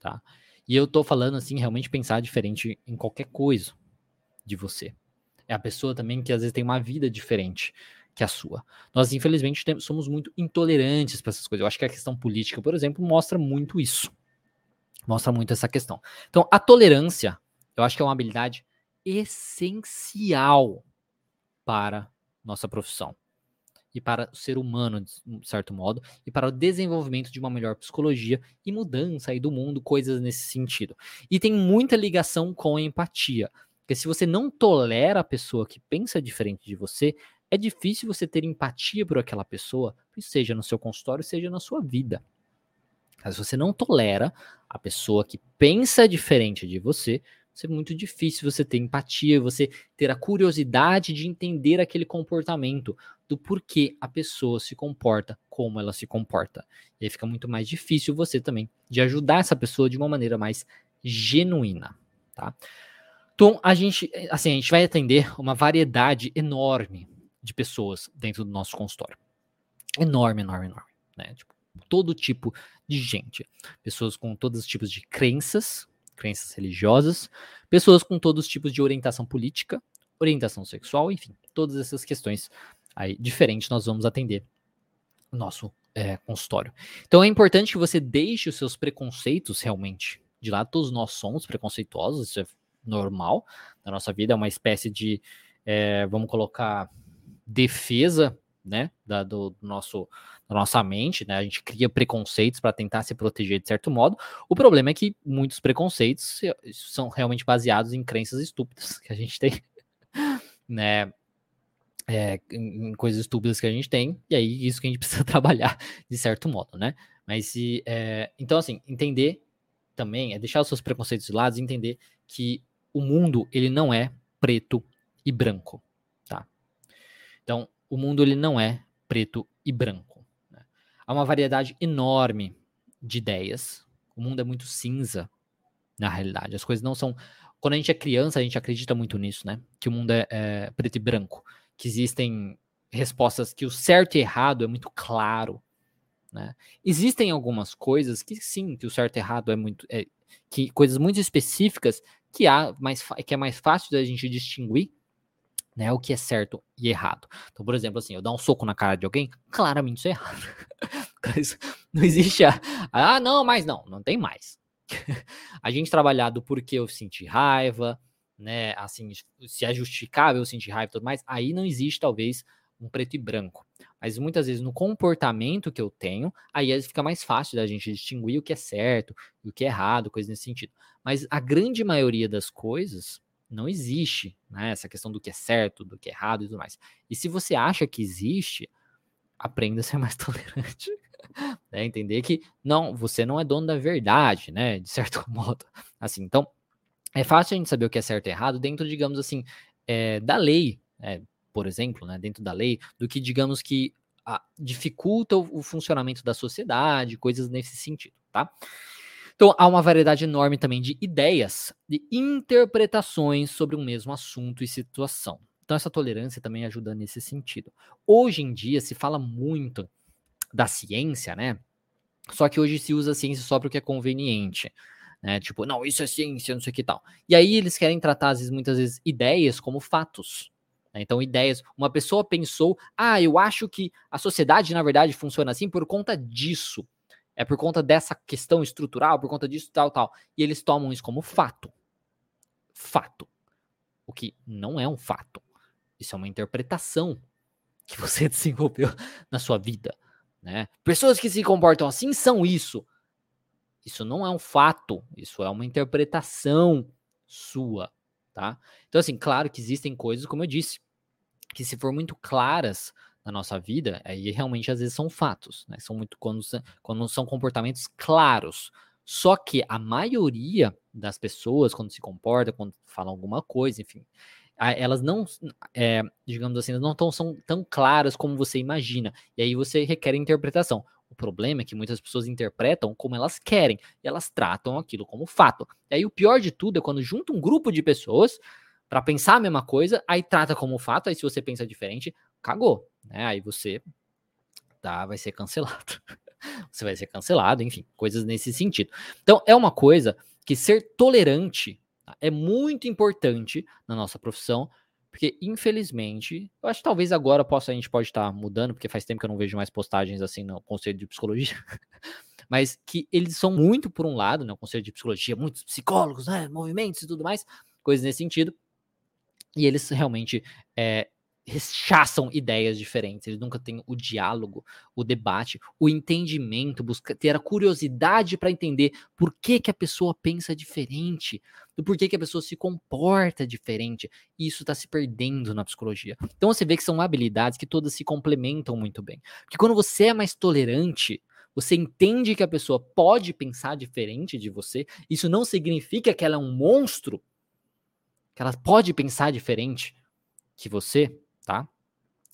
Speaker 1: tá? E eu tô falando assim, realmente pensar diferente em qualquer coisa de você. É a pessoa também que às vezes tem uma vida diferente que a sua. Nós, infelizmente, somos muito intolerantes para essas coisas. Eu acho que a questão política, por exemplo, mostra muito isso. Mostra muito essa questão. Então, a tolerância, eu acho que é uma habilidade essencial para nossa profissão e para o ser humano, de certo modo, e para o desenvolvimento de uma melhor psicologia e mudança aí do mundo, coisas nesse sentido. E tem muita ligação com a empatia. Porque se você não tolera a pessoa que pensa diferente de você, é difícil você ter empatia por aquela pessoa, seja no seu consultório, seja na sua vida. Mas você não tolera a pessoa que pensa diferente de você, é muito difícil você ter empatia, você ter a curiosidade de entender aquele comportamento, do porquê a pessoa se comporta como ela se comporta. E aí fica muito mais difícil você também de ajudar essa pessoa de uma maneira mais genuína, tá? Então, a gente, assim, a gente vai atender uma variedade enorme de pessoas dentro do nosso consultório. Enorme, enorme, enorme, né? Tipo, todo tipo de gente. Pessoas com todos os tipos de crenças, crenças religiosas, pessoas com todos os tipos de orientação política, orientação sexual, enfim, todas essas questões aí diferentes nós vamos atender o nosso é, consultório. Então é importante que você deixe os seus preconceitos realmente de lado. Todos nós somos preconceituosos, isso é normal na nossa vida, é uma espécie de, é, vamos colocar, defesa né, da, do, nosso, da nossa mente, né? A gente cria preconceitos para tentar se proteger de certo modo. O problema é que muitos preconceitos são realmente baseados em crenças estúpidas que a gente tem, né? É, em, coisas estúpidas que a gente tem, e aí isso que a gente precisa trabalhar de certo modo, né? Mas se. É, então, assim, entender também é deixar os seus preconceitos de lado e entender que o mundo ele não é preto e branco? Então, o mundo ele não é preto e branco. Né? Há uma variedade enorme de ideias. O mundo é muito cinza, na realidade. As coisas não são. Quando a gente é criança, a gente acredita muito nisso, né? Que o mundo é, é preto e branco. Que existem respostas que o certo e errado é muito claro. Né? Existem algumas coisas que sim, que o certo e errado é muito. É, que coisas muito específicas que há mais que é mais fácil da gente distinguir né, o que é certo e errado. Então, por exemplo, assim, eu dar um soco na cara de alguém, claramente isso é errado. não existe a, ah, não, mas não, não tem mais. a gente trabalhar do porquê eu senti raiva, né, assim, se é justificável eu sentir raiva e tudo mais, aí não existe talvez um preto e branco. Mas muitas vezes no comportamento que eu tenho, aí fica mais fácil da gente distinguir o que é certo e o que é errado, coisa nesse sentido. Mas a grande maioria das coisas, não existe, né? Essa questão do que é certo, do que é errado e tudo mais. E se você acha que existe, aprenda a ser mais tolerante. né? Entender que não, você não é dono da verdade, né? De certo modo. Assim, então, é fácil a gente saber o que é certo e errado dentro, digamos assim, é, da lei, é, por exemplo, né? Dentro da lei, do que, digamos que a, dificulta o, o funcionamento da sociedade, coisas nesse sentido, tá? Então, há uma variedade enorme também de ideias, de interpretações sobre um mesmo assunto e situação. Então, essa tolerância também ajuda nesse sentido. Hoje em dia, se fala muito da ciência, né? Só que hoje se usa a ciência só para o que é conveniente. Né? Tipo, não, isso é ciência, não sei o que tal. E aí eles querem tratar, às vezes, muitas vezes, ideias como fatos. Né? Então, ideias. Uma pessoa pensou, ah, eu acho que a sociedade, na verdade, funciona assim por conta disso. É por conta dessa questão estrutural, por conta disso, tal, tal. E eles tomam isso como fato. Fato. O que não é um fato. Isso é uma interpretação que você desenvolveu na sua vida. Né? Pessoas que se comportam assim são isso. Isso não é um fato, isso é uma interpretação sua, tá? Então, assim, claro que existem coisas, como eu disse, que se for muito claras na nossa vida, aí realmente às vezes são fatos, né? São muito quando, quando são comportamentos claros. Só que a maioria das pessoas, quando se comporta, quando falam alguma coisa, enfim, elas não, é, digamos assim, não tão, são tão claras como você imagina. E aí você requer interpretação. O problema é que muitas pessoas interpretam como elas querem, e elas tratam aquilo como fato. E aí o pior de tudo é quando junta um grupo de pessoas, para pensar a mesma coisa, aí trata como fato, aí se você pensa diferente, cagou, né? Aí você tá, vai ser cancelado. você vai ser cancelado, enfim, coisas nesse sentido. Então, é uma coisa que ser tolerante tá, é muito importante na nossa profissão, porque infelizmente, eu acho que talvez agora possa, a gente pode estar mudando, porque faz tempo que eu não vejo mais postagens assim no Conselho de Psicologia, mas que eles são muito por um lado, né, o Conselho de Psicologia, muitos psicólogos, né, movimentos e tudo mais, coisas nesse sentido, e eles realmente é, rechaçam ideias diferentes, eles nunca têm o diálogo, o debate, o entendimento, buscar ter a curiosidade para entender por que, que a pessoa pensa diferente, do porquê que a pessoa se comporta diferente. E isso está se perdendo na psicologia. Então você vê que são habilidades que todas se complementam muito bem. Porque quando você é mais tolerante, você entende que a pessoa pode pensar diferente de você, isso não significa que ela é um monstro, que ela pode pensar diferente que você, tá?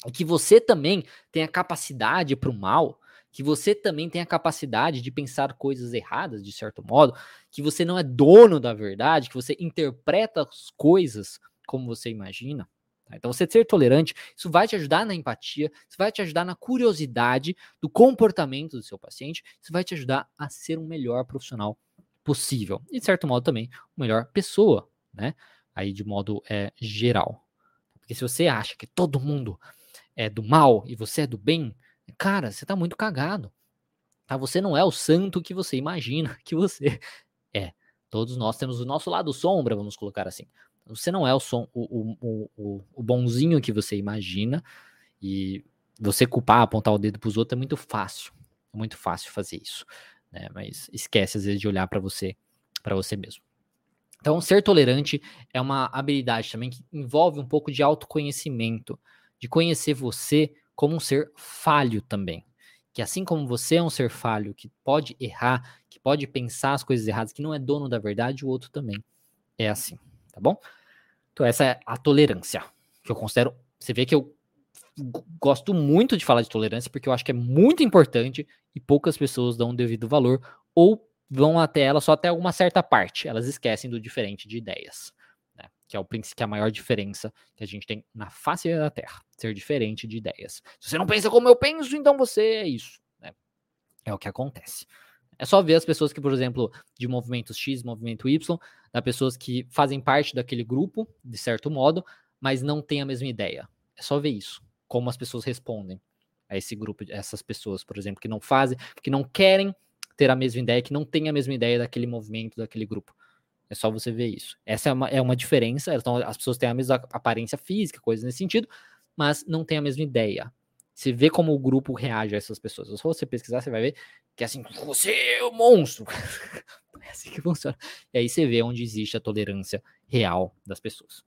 Speaker 1: E que você também tem a capacidade para o mal, que você também tem a capacidade de pensar coisas erradas, de certo modo, que você não é dono da verdade, que você interpreta as coisas como você imagina. Tá? Então, você ser tolerante, isso vai te ajudar na empatia, isso vai te ajudar na curiosidade do comportamento do seu paciente, isso vai te ajudar a ser um melhor profissional possível. E, de certo modo, também, uma melhor pessoa, né? Aí, de modo é, geral. Porque se você acha que todo mundo é do mal e você é do bem, cara, você tá muito cagado. Tá? Você não é o santo que você imagina que você é. Todos nós temos o nosso lado sombra, vamos colocar assim. Você não é o, som, o, o, o, o bonzinho que você imagina. E você culpar, apontar o dedo para os outros é muito fácil. É muito fácil fazer isso. Né? Mas esquece às vezes de olhar para você, para você mesmo. Então, ser tolerante é uma habilidade também que envolve um pouco de autoconhecimento, de conhecer você como um ser falho também. Que assim como você é um ser falho, que pode errar, que pode pensar as coisas erradas, que não é dono da verdade, o outro também é assim, tá bom? Então, essa é a tolerância, que eu considero. Você vê que eu gosto muito de falar de tolerância, porque eu acho que é muito importante e poucas pessoas dão o devido valor, ou vão até ela só até alguma certa parte. Elas esquecem do diferente de ideias, né? que é o que é a maior diferença que a gente tem na face da Terra, ser diferente de ideias. Se você não pensa como eu penso, então você é isso. Né? É o que acontece. É só ver as pessoas que, por exemplo, de movimento X, movimento Y, da pessoas que fazem parte daquele grupo, de certo modo, mas não têm a mesma ideia. É só ver isso, como as pessoas respondem a esse grupo, essas pessoas, por exemplo, que não fazem, que não querem ter a mesma ideia, que não tem a mesma ideia daquele movimento, daquele grupo. É só você ver isso. Essa é uma, é uma diferença. Então, as pessoas têm a mesma aparência física, coisas nesse sentido, mas não têm a mesma ideia. Você vê como o grupo reage a essas pessoas. Se você pesquisar, você vai ver que é assim, você é o monstro. é assim que funciona. E aí você vê onde existe a tolerância real das pessoas.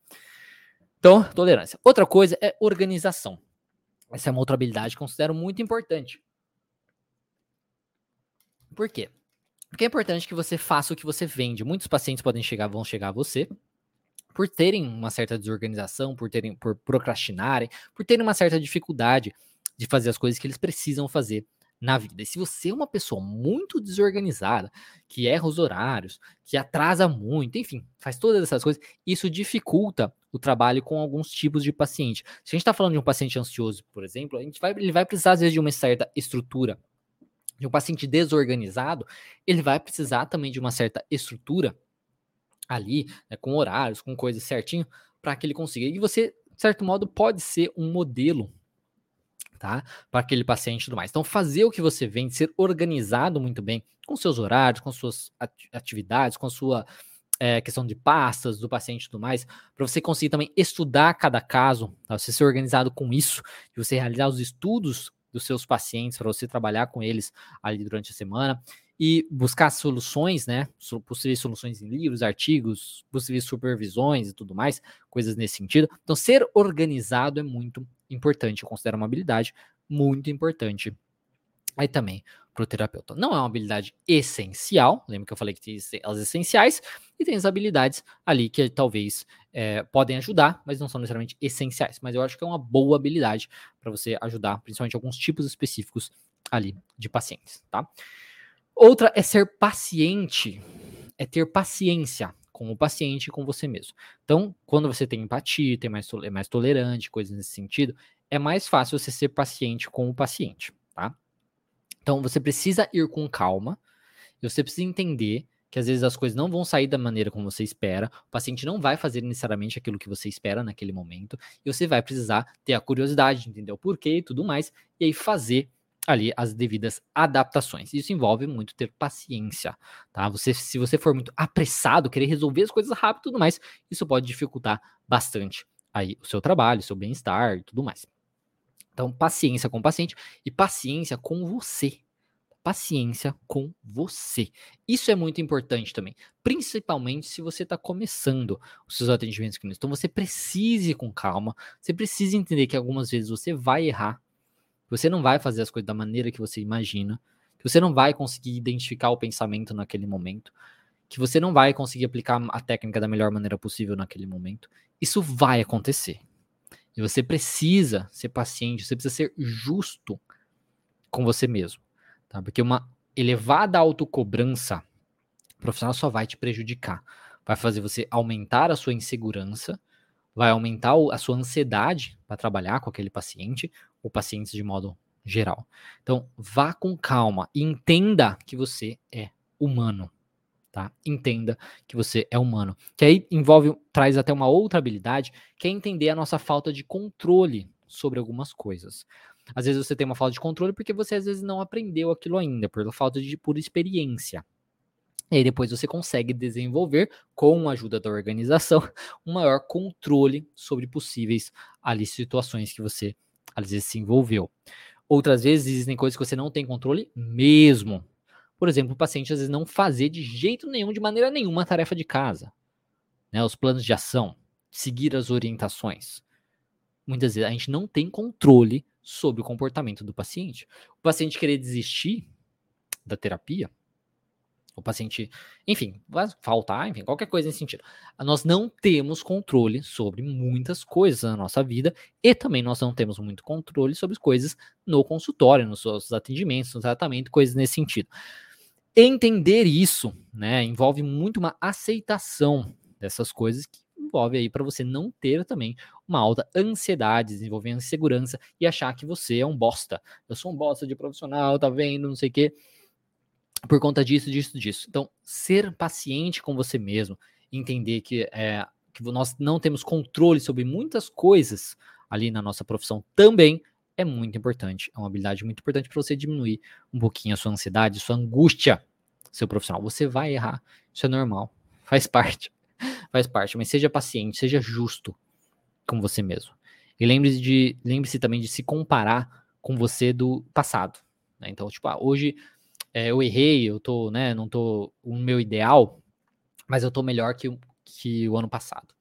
Speaker 1: Então, tolerância. Outra coisa é organização. Essa é uma outra habilidade que considero muito importante. Por quê? Porque é importante que você faça o que você vende. Muitos pacientes podem chegar, vão chegar a você por terem uma certa desorganização, por terem, por procrastinarem, por terem uma certa dificuldade de fazer as coisas que eles precisam fazer na vida. E se você é uma pessoa muito desorganizada, que erra os horários, que atrasa muito, enfim, faz todas essas coisas, isso dificulta o trabalho com alguns tipos de paciente. Se a gente está falando de um paciente ansioso, por exemplo, a gente vai, ele vai precisar, às vezes, de uma certa estrutura de um paciente desorganizado, ele vai precisar também de uma certa estrutura ali, né, com horários, com coisas certinho, para que ele consiga. E você, de certo modo, pode ser um modelo tá? Para aquele paciente e tudo mais. Então, fazer o que você vende, ser organizado muito bem com seus horários, com suas atividades, com sua é, questão de pastas do paciente e tudo mais, para você conseguir também estudar cada caso, tá? você ser organizado com isso, e você realizar os estudos dos seus pacientes, para você trabalhar com eles ali durante a semana e buscar soluções, né? Possíveis soluções em livros, artigos, possíveis supervisões e tudo mais, coisas nesse sentido. Então, ser organizado é muito importante. Eu considero uma habilidade muito importante aí também para o terapeuta. Não é uma habilidade essencial, lembra que eu falei que tem as essenciais, e tem as habilidades ali que talvez é, podem ajudar, mas não são necessariamente essenciais. Mas eu acho que é uma boa habilidade para você ajudar, principalmente alguns tipos específicos ali de pacientes, tá? Outra é ser paciente, é ter paciência com o paciente e com você mesmo. Então, quando você tem empatia, tem mais, é mais tolerante, coisas nesse sentido, é mais fácil você ser paciente com o paciente, tá? Então, você precisa ir com calma, você precisa entender que às vezes as coisas não vão sair da maneira como você espera, o paciente não vai fazer necessariamente aquilo que você espera naquele momento, e você vai precisar ter a curiosidade, entender o porquê e tudo mais, e aí fazer ali as devidas adaptações. Isso envolve muito ter paciência, tá? Você, se você for muito apressado, querer resolver as coisas rápido e tudo mais, isso pode dificultar bastante aí o seu trabalho, o seu bem-estar e tudo mais. Então, paciência com o paciente e paciência com você, paciência com você. Isso é muito importante também, principalmente se você está começando os seus atendimentos clínicos. Então você precise ir com calma, você precisa entender que algumas vezes você vai errar, você não vai fazer as coisas da maneira que você imagina, que você não vai conseguir identificar o pensamento naquele momento, que você não vai conseguir aplicar a técnica da melhor maneira possível naquele momento. Isso vai acontecer. E você precisa ser paciente, você precisa ser justo com você mesmo. Tá? Porque uma elevada autocobrança profissional só vai te prejudicar. Vai fazer você aumentar a sua insegurança, vai aumentar a sua ansiedade para trabalhar com aquele paciente, ou pacientes de modo geral. Então, vá com calma e entenda que você é humano. Tá? Entenda que você é humano. Que aí envolve, traz até uma outra habilidade, que é entender a nossa falta de controle sobre algumas coisas. Às vezes você tem uma falta de controle porque você às vezes não aprendeu aquilo ainda, por falta de pura experiência. E aí depois você consegue desenvolver, com a ajuda da organização, um maior controle sobre possíveis ali situações que você às vezes se envolveu. Outras vezes existem coisas que você não tem controle mesmo. Por exemplo, o paciente às vezes não fazer de jeito nenhum, de maneira nenhuma, a tarefa de casa. Né, os planos de ação, seguir as orientações. Muitas vezes a gente não tem controle sobre o comportamento do paciente. O paciente querer desistir da terapia, o paciente, enfim, vai faltar, enfim, qualquer coisa nesse sentido. Nós não temos controle sobre muitas coisas na nossa vida e também nós não temos muito controle sobre coisas no consultório, nos seus atendimentos, no tratamento, coisas nesse sentido. Entender isso, né, envolve muito uma aceitação dessas coisas que envolve aí para você não ter também uma alta ansiedade, desenvolver insegurança e achar que você é um bosta. Eu sou um bosta de profissional, tá vendo, não sei o quê. Por conta disso, disso, disso. Então, ser paciente com você mesmo, entender que, é, que nós não temos controle sobre muitas coisas ali na nossa profissão também é muito importante. É uma habilidade muito importante para você diminuir um pouquinho a sua ansiedade, sua angústia, seu profissional. Você vai errar, isso é normal, faz parte faz parte, mas seja paciente, seja justo com você mesmo. E lembre-se de, lembre-se também de se comparar com você do passado. Né? Então, tipo, ah, hoje é, eu errei, eu tô, né, não tô o meu ideal, mas eu tô melhor que, que o ano passado.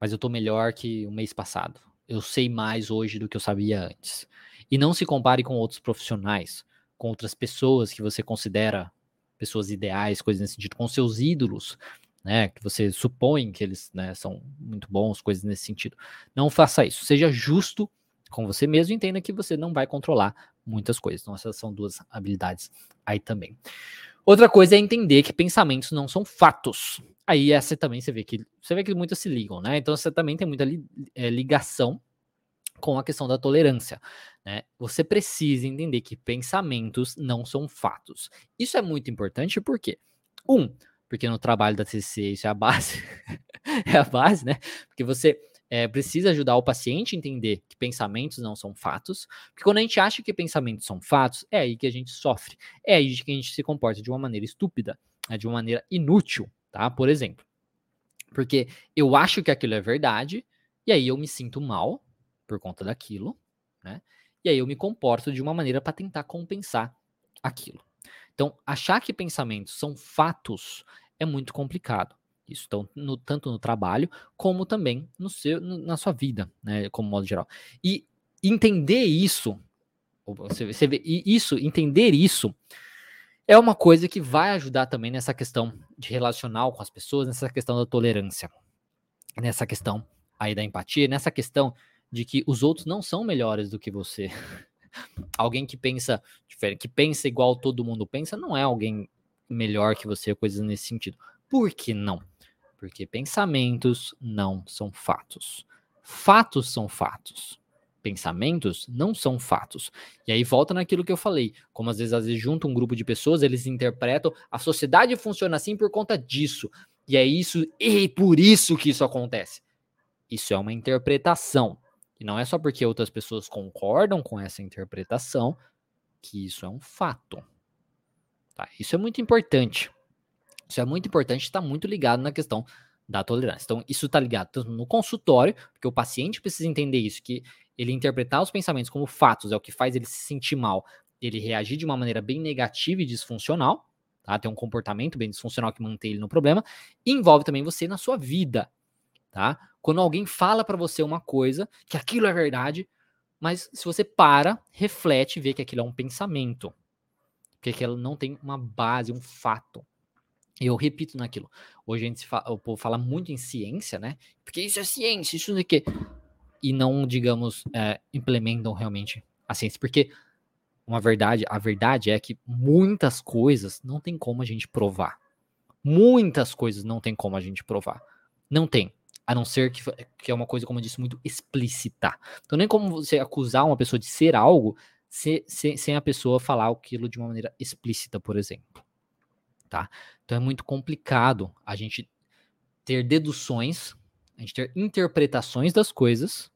Speaker 1: Mas eu tô melhor que o mês passado. Eu sei mais hoje do que eu sabia antes. E não se compare com outros profissionais, com outras pessoas que você considera pessoas ideais, coisas nesse sentido, com seus ídolos né, que você supõe que eles né, são muito bons, coisas nesse sentido. Não faça isso. Seja justo com você mesmo e entenda que você não vai controlar muitas coisas. Então, essas são duas habilidades aí também. Outra coisa é entender que pensamentos não são fatos. Aí essa também você vê que você vê que muitas se ligam, né? Então você também tem muita li, é, ligação com a questão da tolerância. Né? Você precisa entender que pensamentos não são fatos. Isso é muito importante porque, um, porque no trabalho da TCC isso é a base, é a base, né? Porque você é, precisa ajudar o paciente a entender que pensamentos não são fatos, porque quando a gente acha que pensamentos são fatos, é aí que a gente sofre, é aí que a gente se comporta de uma maneira estúpida, né? de uma maneira inútil, tá? Por exemplo, porque eu acho que aquilo é verdade, e aí eu me sinto mal por conta daquilo, né? E aí eu me comporto de uma maneira para tentar compensar aquilo. Então, achar que pensamentos são fatos é muito complicado. Isso no, tanto no trabalho como também no seu, no, na sua vida, né, como modo geral. E entender isso, você, você vê, isso, entender isso é uma coisa que vai ajudar também nessa questão de relacional com as pessoas, nessa questão da tolerância, nessa questão aí da empatia, nessa questão de que os outros não são melhores do que você. alguém que pensa diferente, que pensa igual todo mundo pensa, não é alguém melhor que você, coisas nesse sentido. Por que não? Porque pensamentos não são fatos. Fatos são fatos. Pensamentos não são fatos. E aí volta naquilo que eu falei. Como às vezes, às vezes junta um grupo de pessoas, eles interpretam a sociedade funciona assim por conta disso. E é isso, e por isso que isso acontece. Isso é uma interpretação. E não é só porque outras pessoas concordam com essa interpretação que isso é um fato. Tá? Isso é muito importante. Isso é muito importante, está muito ligado na questão da tolerância. Então, isso está ligado tanto no consultório, porque o paciente precisa entender isso, que ele interpretar os pensamentos como fatos é o que faz ele se sentir mal, ele reagir de uma maneira bem negativa e disfuncional, tá? Ter um comportamento bem disfuncional que mantém ele no problema, e envolve também você na sua vida, tá? Quando alguém fala para você uma coisa, que aquilo é verdade, mas se você para, reflete e vê que aquilo é um pensamento, porque aquilo não tem uma base, um fato. Eu repito naquilo. Hoje a gente fala, o povo fala muito em ciência, né? Porque isso é ciência, isso não é que. E não, digamos, é, implementam realmente a ciência. Porque uma verdade, a verdade é que muitas coisas não tem como a gente provar. Muitas coisas não tem como a gente provar. Não tem. A não ser que, que é uma coisa, como eu disse, muito explícita. Então, nem como você acusar uma pessoa de ser algo se, se, sem a pessoa falar aquilo de uma maneira explícita, por exemplo tá? Então é muito complicado a gente ter deduções, a gente ter interpretações das coisas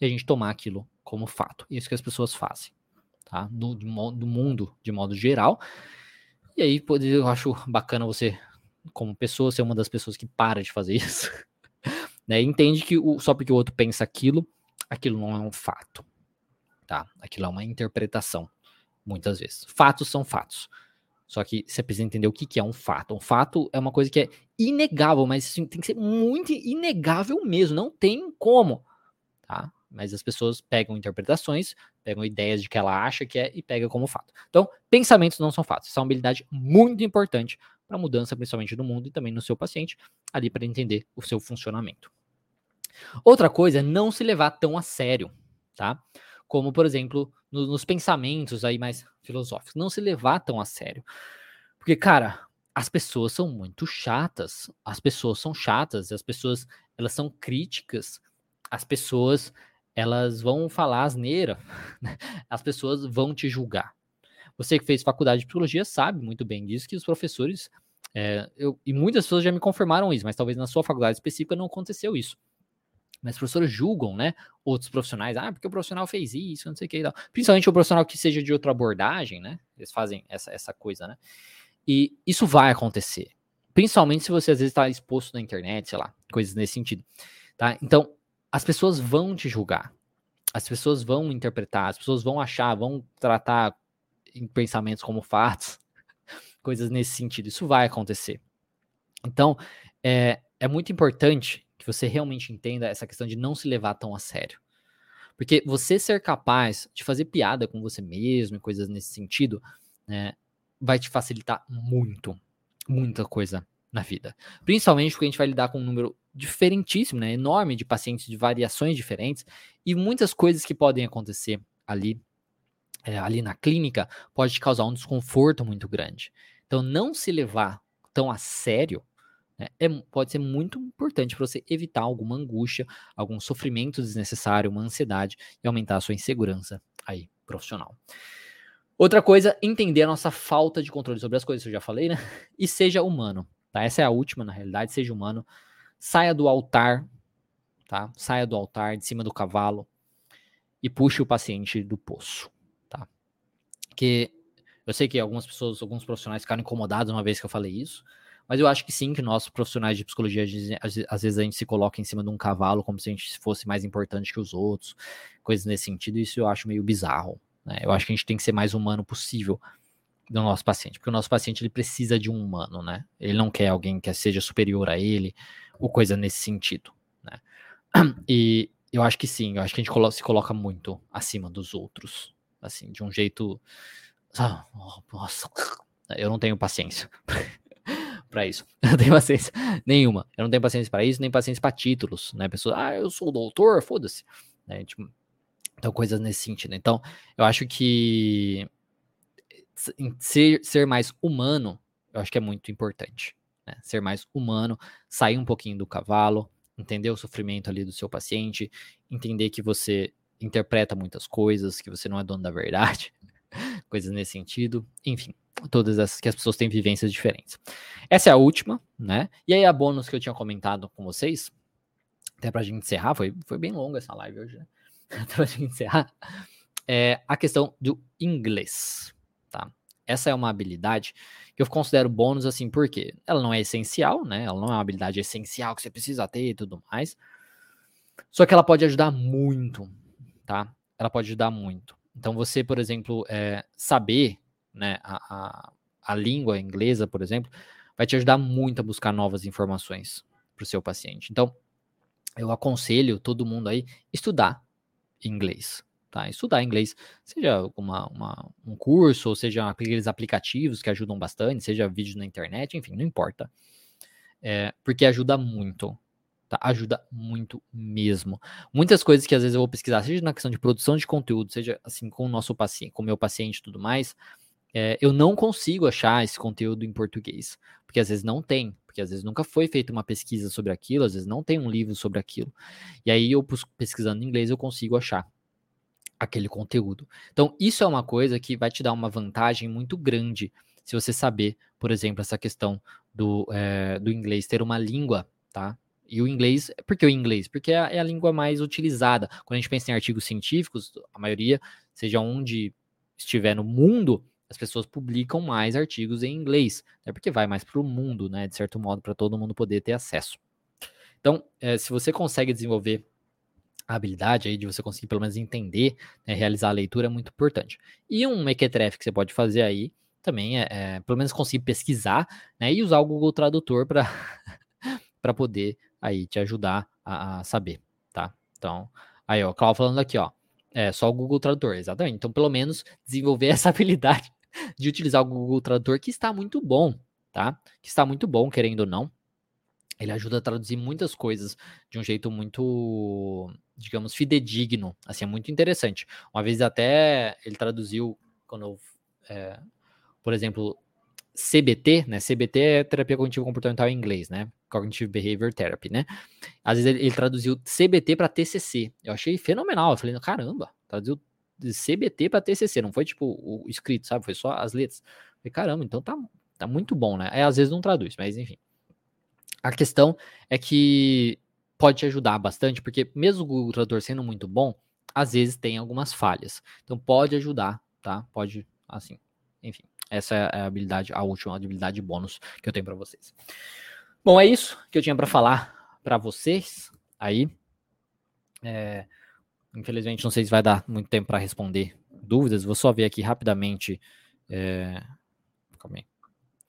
Speaker 1: e a gente tomar aquilo como fato. Isso que as pessoas fazem, tá? Do, do mundo de modo geral. E aí eu acho bacana você, como pessoa, ser uma das pessoas que para de fazer isso. né? Entende que o, só porque o outro pensa aquilo, aquilo não é um fato. Tá? Aquilo é uma interpretação, muitas vezes. Fatos são fatos. Só que você precisa entender o que, que é um fato. Um fato é uma coisa que é inegável, mas tem que ser muito inegável mesmo, não tem como, tá? Mas as pessoas pegam interpretações, pegam ideias de que ela acha que é e pega como fato. Então, pensamentos não são fatos. Isso é uma habilidade muito importante para a mudança, principalmente do mundo e também no seu paciente, ali para entender o seu funcionamento. Outra coisa é não se levar tão a sério, tá? Como, por exemplo, no, nos pensamentos aí mais filosóficos. Não se levar tão a sério. Porque, cara, as pessoas são muito chatas. As pessoas são chatas, as pessoas, elas são críticas. As pessoas, elas vão falar asneira. As pessoas vão te julgar. Você que fez faculdade de psicologia sabe muito bem disso, que os professores, é, eu, e muitas pessoas já me confirmaram isso, mas talvez na sua faculdade específica não aconteceu isso. Mas professores julgam, né? Outros profissionais, ah, porque o profissional fez isso, não sei o que e tal. Principalmente o profissional que seja de outra abordagem, né? Eles fazem essa, essa coisa, né? E isso vai acontecer. Principalmente se você às vezes está exposto na internet, sei lá, coisas nesse sentido. Tá? Então, as pessoas vão te julgar. As pessoas vão interpretar, as pessoas vão achar, vão tratar em pensamentos como fatos, coisas nesse sentido. Isso vai acontecer. Então, é, é muito importante que você realmente entenda essa questão de não se levar tão a sério. Porque você ser capaz de fazer piada com você mesmo e coisas nesse sentido, né, vai te facilitar muito, muita coisa na vida. Principalmente porque a gente vai lidar com um número diferentíssimo, né, enorme de pacientes de variações diferentes e muitas coisas que podem acontecer ali, é, ali na clínica pode te causar um desconforto muito grande. Então, não se levar tão a sério né, é, pode ser muito importante para você evitar alguma angústia, algum sofrimento desnecessário, uma ansiedade e aumentar a sua insegurança aí profissional. Outra coisa, entender a nossa falta de controle sobre as coisas, eu já falei, né? E seja humano, tá? Essa é a última, na realidade, seja humano. Saia do altar, tá? Saia do altar, de cima do cavalo e puxe o paciente do poço, tá? Que eu sei que algumas pessoas, alguns profissionais ficaram incomodados uma vez que eu falei isso, mas eu acho que sim, que nós profissionais de psicologia, às vezes a gente se coloca em cima de um cavalo como se a gente fosse mais importante que os outros, coisas nesse sentido, isso eu acho meio bizarro. Né? Eu acho que a gente tem que ser mais humano possível do nosso paciente, porque o nosso paciente ele precisa de um humano, né? Ele não quer alguém que seja superior a ele, ou coisa nesse sentido, né? E eu acho que sim, eu acho que a gente se coloca muito acima dos outros, assim, de um jeito. Ah, nossa, eu não tenho paciência. para isso. Não tenho paciência nenhuma. Eu não tenho paciência para isso, nem paciência para títulos, né? Pessoas, ah, eu sou doutor, foda-se. Né? Tipo, então, coisas nesse sentido. Então, eu acho que ser, ser mais humano, eu acho que é muito importante. né? Ser mais humano, sair um pouquinho do cavalo, entender o sofrimento ali do seu paciente, entender que você interpreta muitas coisas, que você não é dono da verdade, coisas nesse sentido, enfim, todas essas que as pessoas têm vivências diferentes. Essa é a última, né? E aí a bônus que eu tinha comentado com vocês, até pra gente encerrar, foi, foi bem longa essa live hoje, né? Até pra gente encerrar, é a questão do inglês, tá? Essa é uma habilidade que eu considero bônus assim, porque ela não é essencial, né? Ela não é uma habilidade essencial que você precisa ter e tudo mais. Só que ela pode ajudar muito, tá? Ela pode ajudar muito. Então, você, por exemplo, é, saber né, a, a, a língua inglesa, por exemplo, vai te ajudar muito a buscar novas informações para o seu paciente. Então, eu aconselho todo mundo aí estudar inglês, tá? Estudar inglês, seja uma, uma, um curso, ou seja aqueles aplicativos que ajudam bastante, seja vídeo na internet, enfim, não importa. É, porque ajuda muito, Tá? Ajuda muito mesmo. Muitas coisas que às vezes eu vou pesquisar, seja na questão de produção de conteúdo, seja assim com o nosso paciente, com o meu paciente e tudo mais, é, eu não consigo achar esse conteúdo em português. Porque às vezes não tem, porque às vezes nunca foi feita uma pesquisa sobre aquilo, às vezes não tem um livro sobre aquilo. E aí eu pesquisando em inglês eu consigo achar aquele conteúdo. Então, isso é uma coisa que vai te dar uma vantagem muito grande se você saber, por exemplo, essa questão do, é, do inglês ter uma língua, tá? E o inglês, por que o inglês? Porque é a, é a língua mais utilizada. Quando a gente pensa em artigos científicos, a maioria, seja onde estiver no mundo, as pessoas publicam mais artigos em inglês, né? porque vai mais para o mundo, né? De certo modo, para todo mundo poder ter acesso. Então, é, se você consegue desenvolver a habilidade aí de você conseguir pelo menos entender, né, realizar a leitura é muito importante. E um mequetrefe que você pode fazer aí também é, é pelo menos conseguir pesquisar, né, e usar o Google Tradutor para para poder aí te ajudar a, a, saber, tá? Então, aí ó, Cláudio falando aqui, ó, é só o Google Tradutor, exatamente. Então, pelo menos desenvolver essa habilidade de utilizar o Google Tradutor que está muito bom, tá? Que está muito bom, querendo ou não. Ele ajuda a traduzir muitas coisas de um jeito muito, digamos, fidedigno. Assim, é muito interessante. Uma vez até ele traduziu, quando é, por exemplo, CBT, né? CBT é terapia cognitivo comportamental em inglês, né? Cognitive Behavior Therapy, né? Às vezes ele, ele traduziu CBT para TCC. Eu achei fenomenal. Eu falei, caramba, traduziu CBT para TCC, não foi tipo o escrito, sabe? Foi só as letras. Eu falei, caramba, então tá, tá muito bom, né? É, às vezes não traduz, mas enfim. A questão é que pode te ajudar bastante, porque mesmo o Google Tradutor sendo muito bom, às vezes tem algumas falhas. Então pode ajudar, tá? Pode, assim, enfim. Essa é a habilidade, a última habilidade bônus que eu tenho para vocês. Bom, é isso que eu tinha para falar para vocês aí. É, infelizmente, não sei se vai dar muito tempo para responder dúvidas. Vou só ver aqui rapidamente. É, calma aí,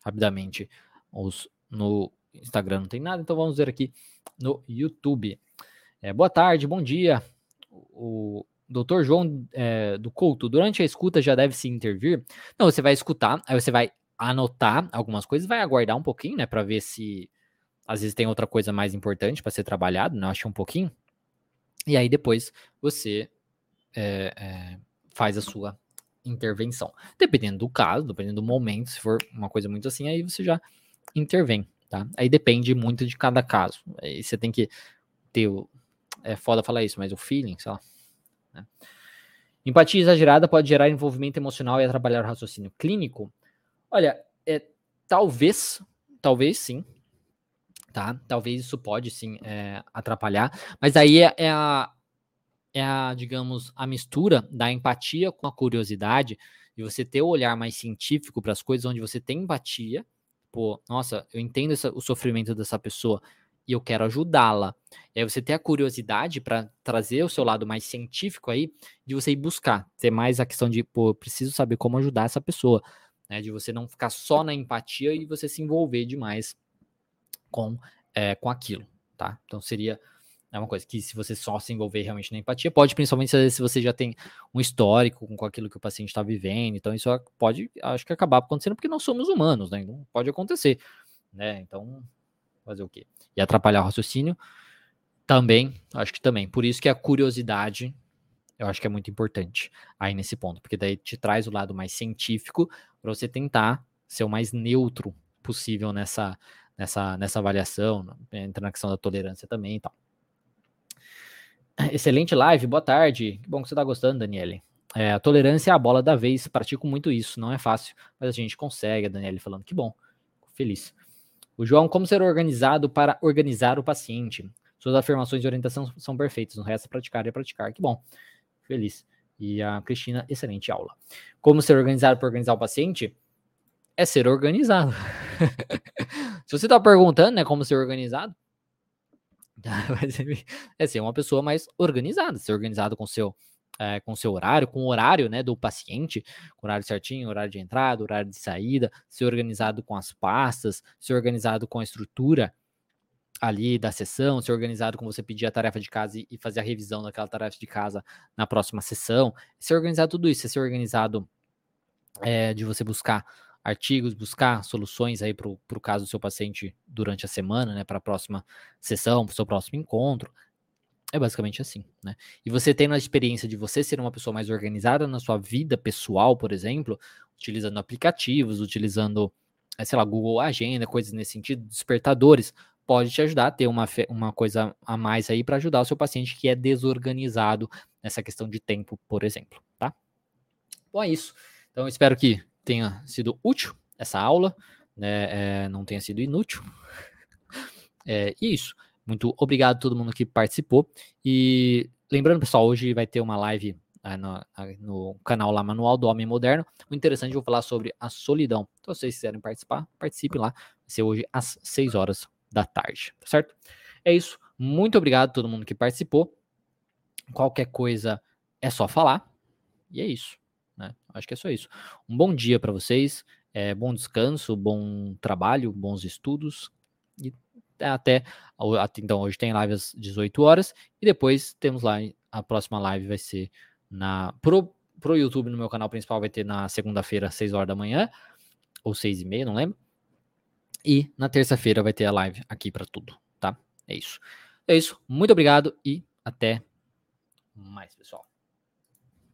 Speaker 1: rapidamente os, no Instagram não tem nada, então vamos ver aqui no YouTube. É, boa tarde, bom dia. O, Doutor João é, do Couto, durante a escuta já deve se intervir? Não, você vai escutar, aí você vai anotar algumas coisas, vai aguardar um pouquinho, né, para ver se às vezes tem outra coisa mais importante para ser trabalhado, né, acho um pouquinho. E aí depois você é, é, faz a sua intervenção. Dependendo do caso, dependendo do momento, se for uma coisa muito assim, aí você já intervém, tá? Aí depende muito de cada caso. Aí você tem que ter o. É foda falar isso, mas o feeling, sei lá né? Empatia exagerada pode gerar envolvimento emocional e atrapalhar o raciocínio clínico? Olha, é, talvez, talvez sim, tá? Talvez isso pode sim é, atrapalhar, mas aí é, é, a, é a, digamos, a mistura da empatia com a curiosidade e você ter o olhar mais científico para as coisas, onde você tem empatia, pô, nossa, eu entendo essa, o sofrimento dessa pessoa, e eu quero ajudá-la. E aí você ter a curiosidade para trazer o seu lado mais científico aí, de você ir buscar, ter mais a questão de, pô, eu preciso saber como ajudar essa pessoa, né? De você não ficar só na empatia e você se envolver demais com, é, com aquilo, tá? Então seria é uma coisa que se você só se envolver realmente na empatia, pode, principalmente se você já tem um histórico com aquilo que o paciente está vivendo, então isso pode, acho que acabar acontecendo porque nós somos humanos, né? Então pode acontecer, né? Então fazer o quê? E atrapalhar o raciocínio também, acho que também. Por isso que a curiosidade, eu acho que é muito importante aí nesse ponto, porque daí te traz o lado mais científico para você tentar ser o mais neutro possível nessa nessa, nessa avaliação, entra na questão da tolerância também e tal. Excelente live, boa tarde. Que bom que você está gostando, Daniele. É, a tolerância é a bola da vez, pratico muito isso, não é fácil, mas a gente consegue, a Daniele falando, que bom, feliz. O João, como ser organizado para organizar o paciente? Suas afirmações de orientação são perfeitas, não resta praticar e praticar, que bom, feliz. E a Cristina, excelente aula. Como ser organizado para organizar o paciente? É ser organizado. Se você está perguntando, né, como ser organizado, é ser uma pessoa mais organizada, ser organizado com seu é, com seu horário, com o horário né, do paciente, com horário certinho, horário de entrada, horário de saída, ser organizado com as pastas, ser organizado com a estrutura ali da sessão, ser organizado com você pedir a tarefa de casa e, fazer a revisão daquela tarefa de casa na próxima sessão, ser organizado tudo isso, ser organizado é, de você buscar artigos, buscar soluções aí para o caso do seu paciente durante a semana, né, para a próxima sessão, para o seu próximo encontro. É basicamente assim, né? E você tendo a experiência de você ser uma pessoa mais organizada na sua vida pessoal, por exemplo, utilizando aplicativos, utilizando, eh, sei lá, Google Agenda, coisas nesse sentido, despertadores, pode te ajudar a ter uma, uma coisa a mais aí para ajudar o seu paciente que é desorganizado nessa questão de tempo, por exemplo, tá? Bom, é isso. Então, espero que tenha sido útil essa aula, né? É, não tenha sido inútil. É, e isso. Muito obrigado a todo mundo que participou. E lembrando, pessoal, hoje vai ter uma live ah, no, ah, no, canal lá, Manual do Homem Moderno. O interessante, eu vou falar sobre a solidão. Então, se vocês quiserem participar, participem lá. Vai ser hoje às 6 horas da tarde, tá certo? É isso. Muito obrigado a todo mundo que participou. Qualquer coisa é só falar. E é isso. Né? Acho que é só isso. Um bom dia para vocês. É, bom descanso, bom trabalho, bons estudos. E até, então hoje tem live às 18 horas e depois temos lá a próxima live vai ser na pro, pro YouTube no meu canal principal vai ter na segunda-feira às 6 horas da manhã ou 6 e meia, não lembro. E na terça-feira vai ter a live aqui para tudo, tá? É isso. É isso. Muito obrigado e até mais, pessoal.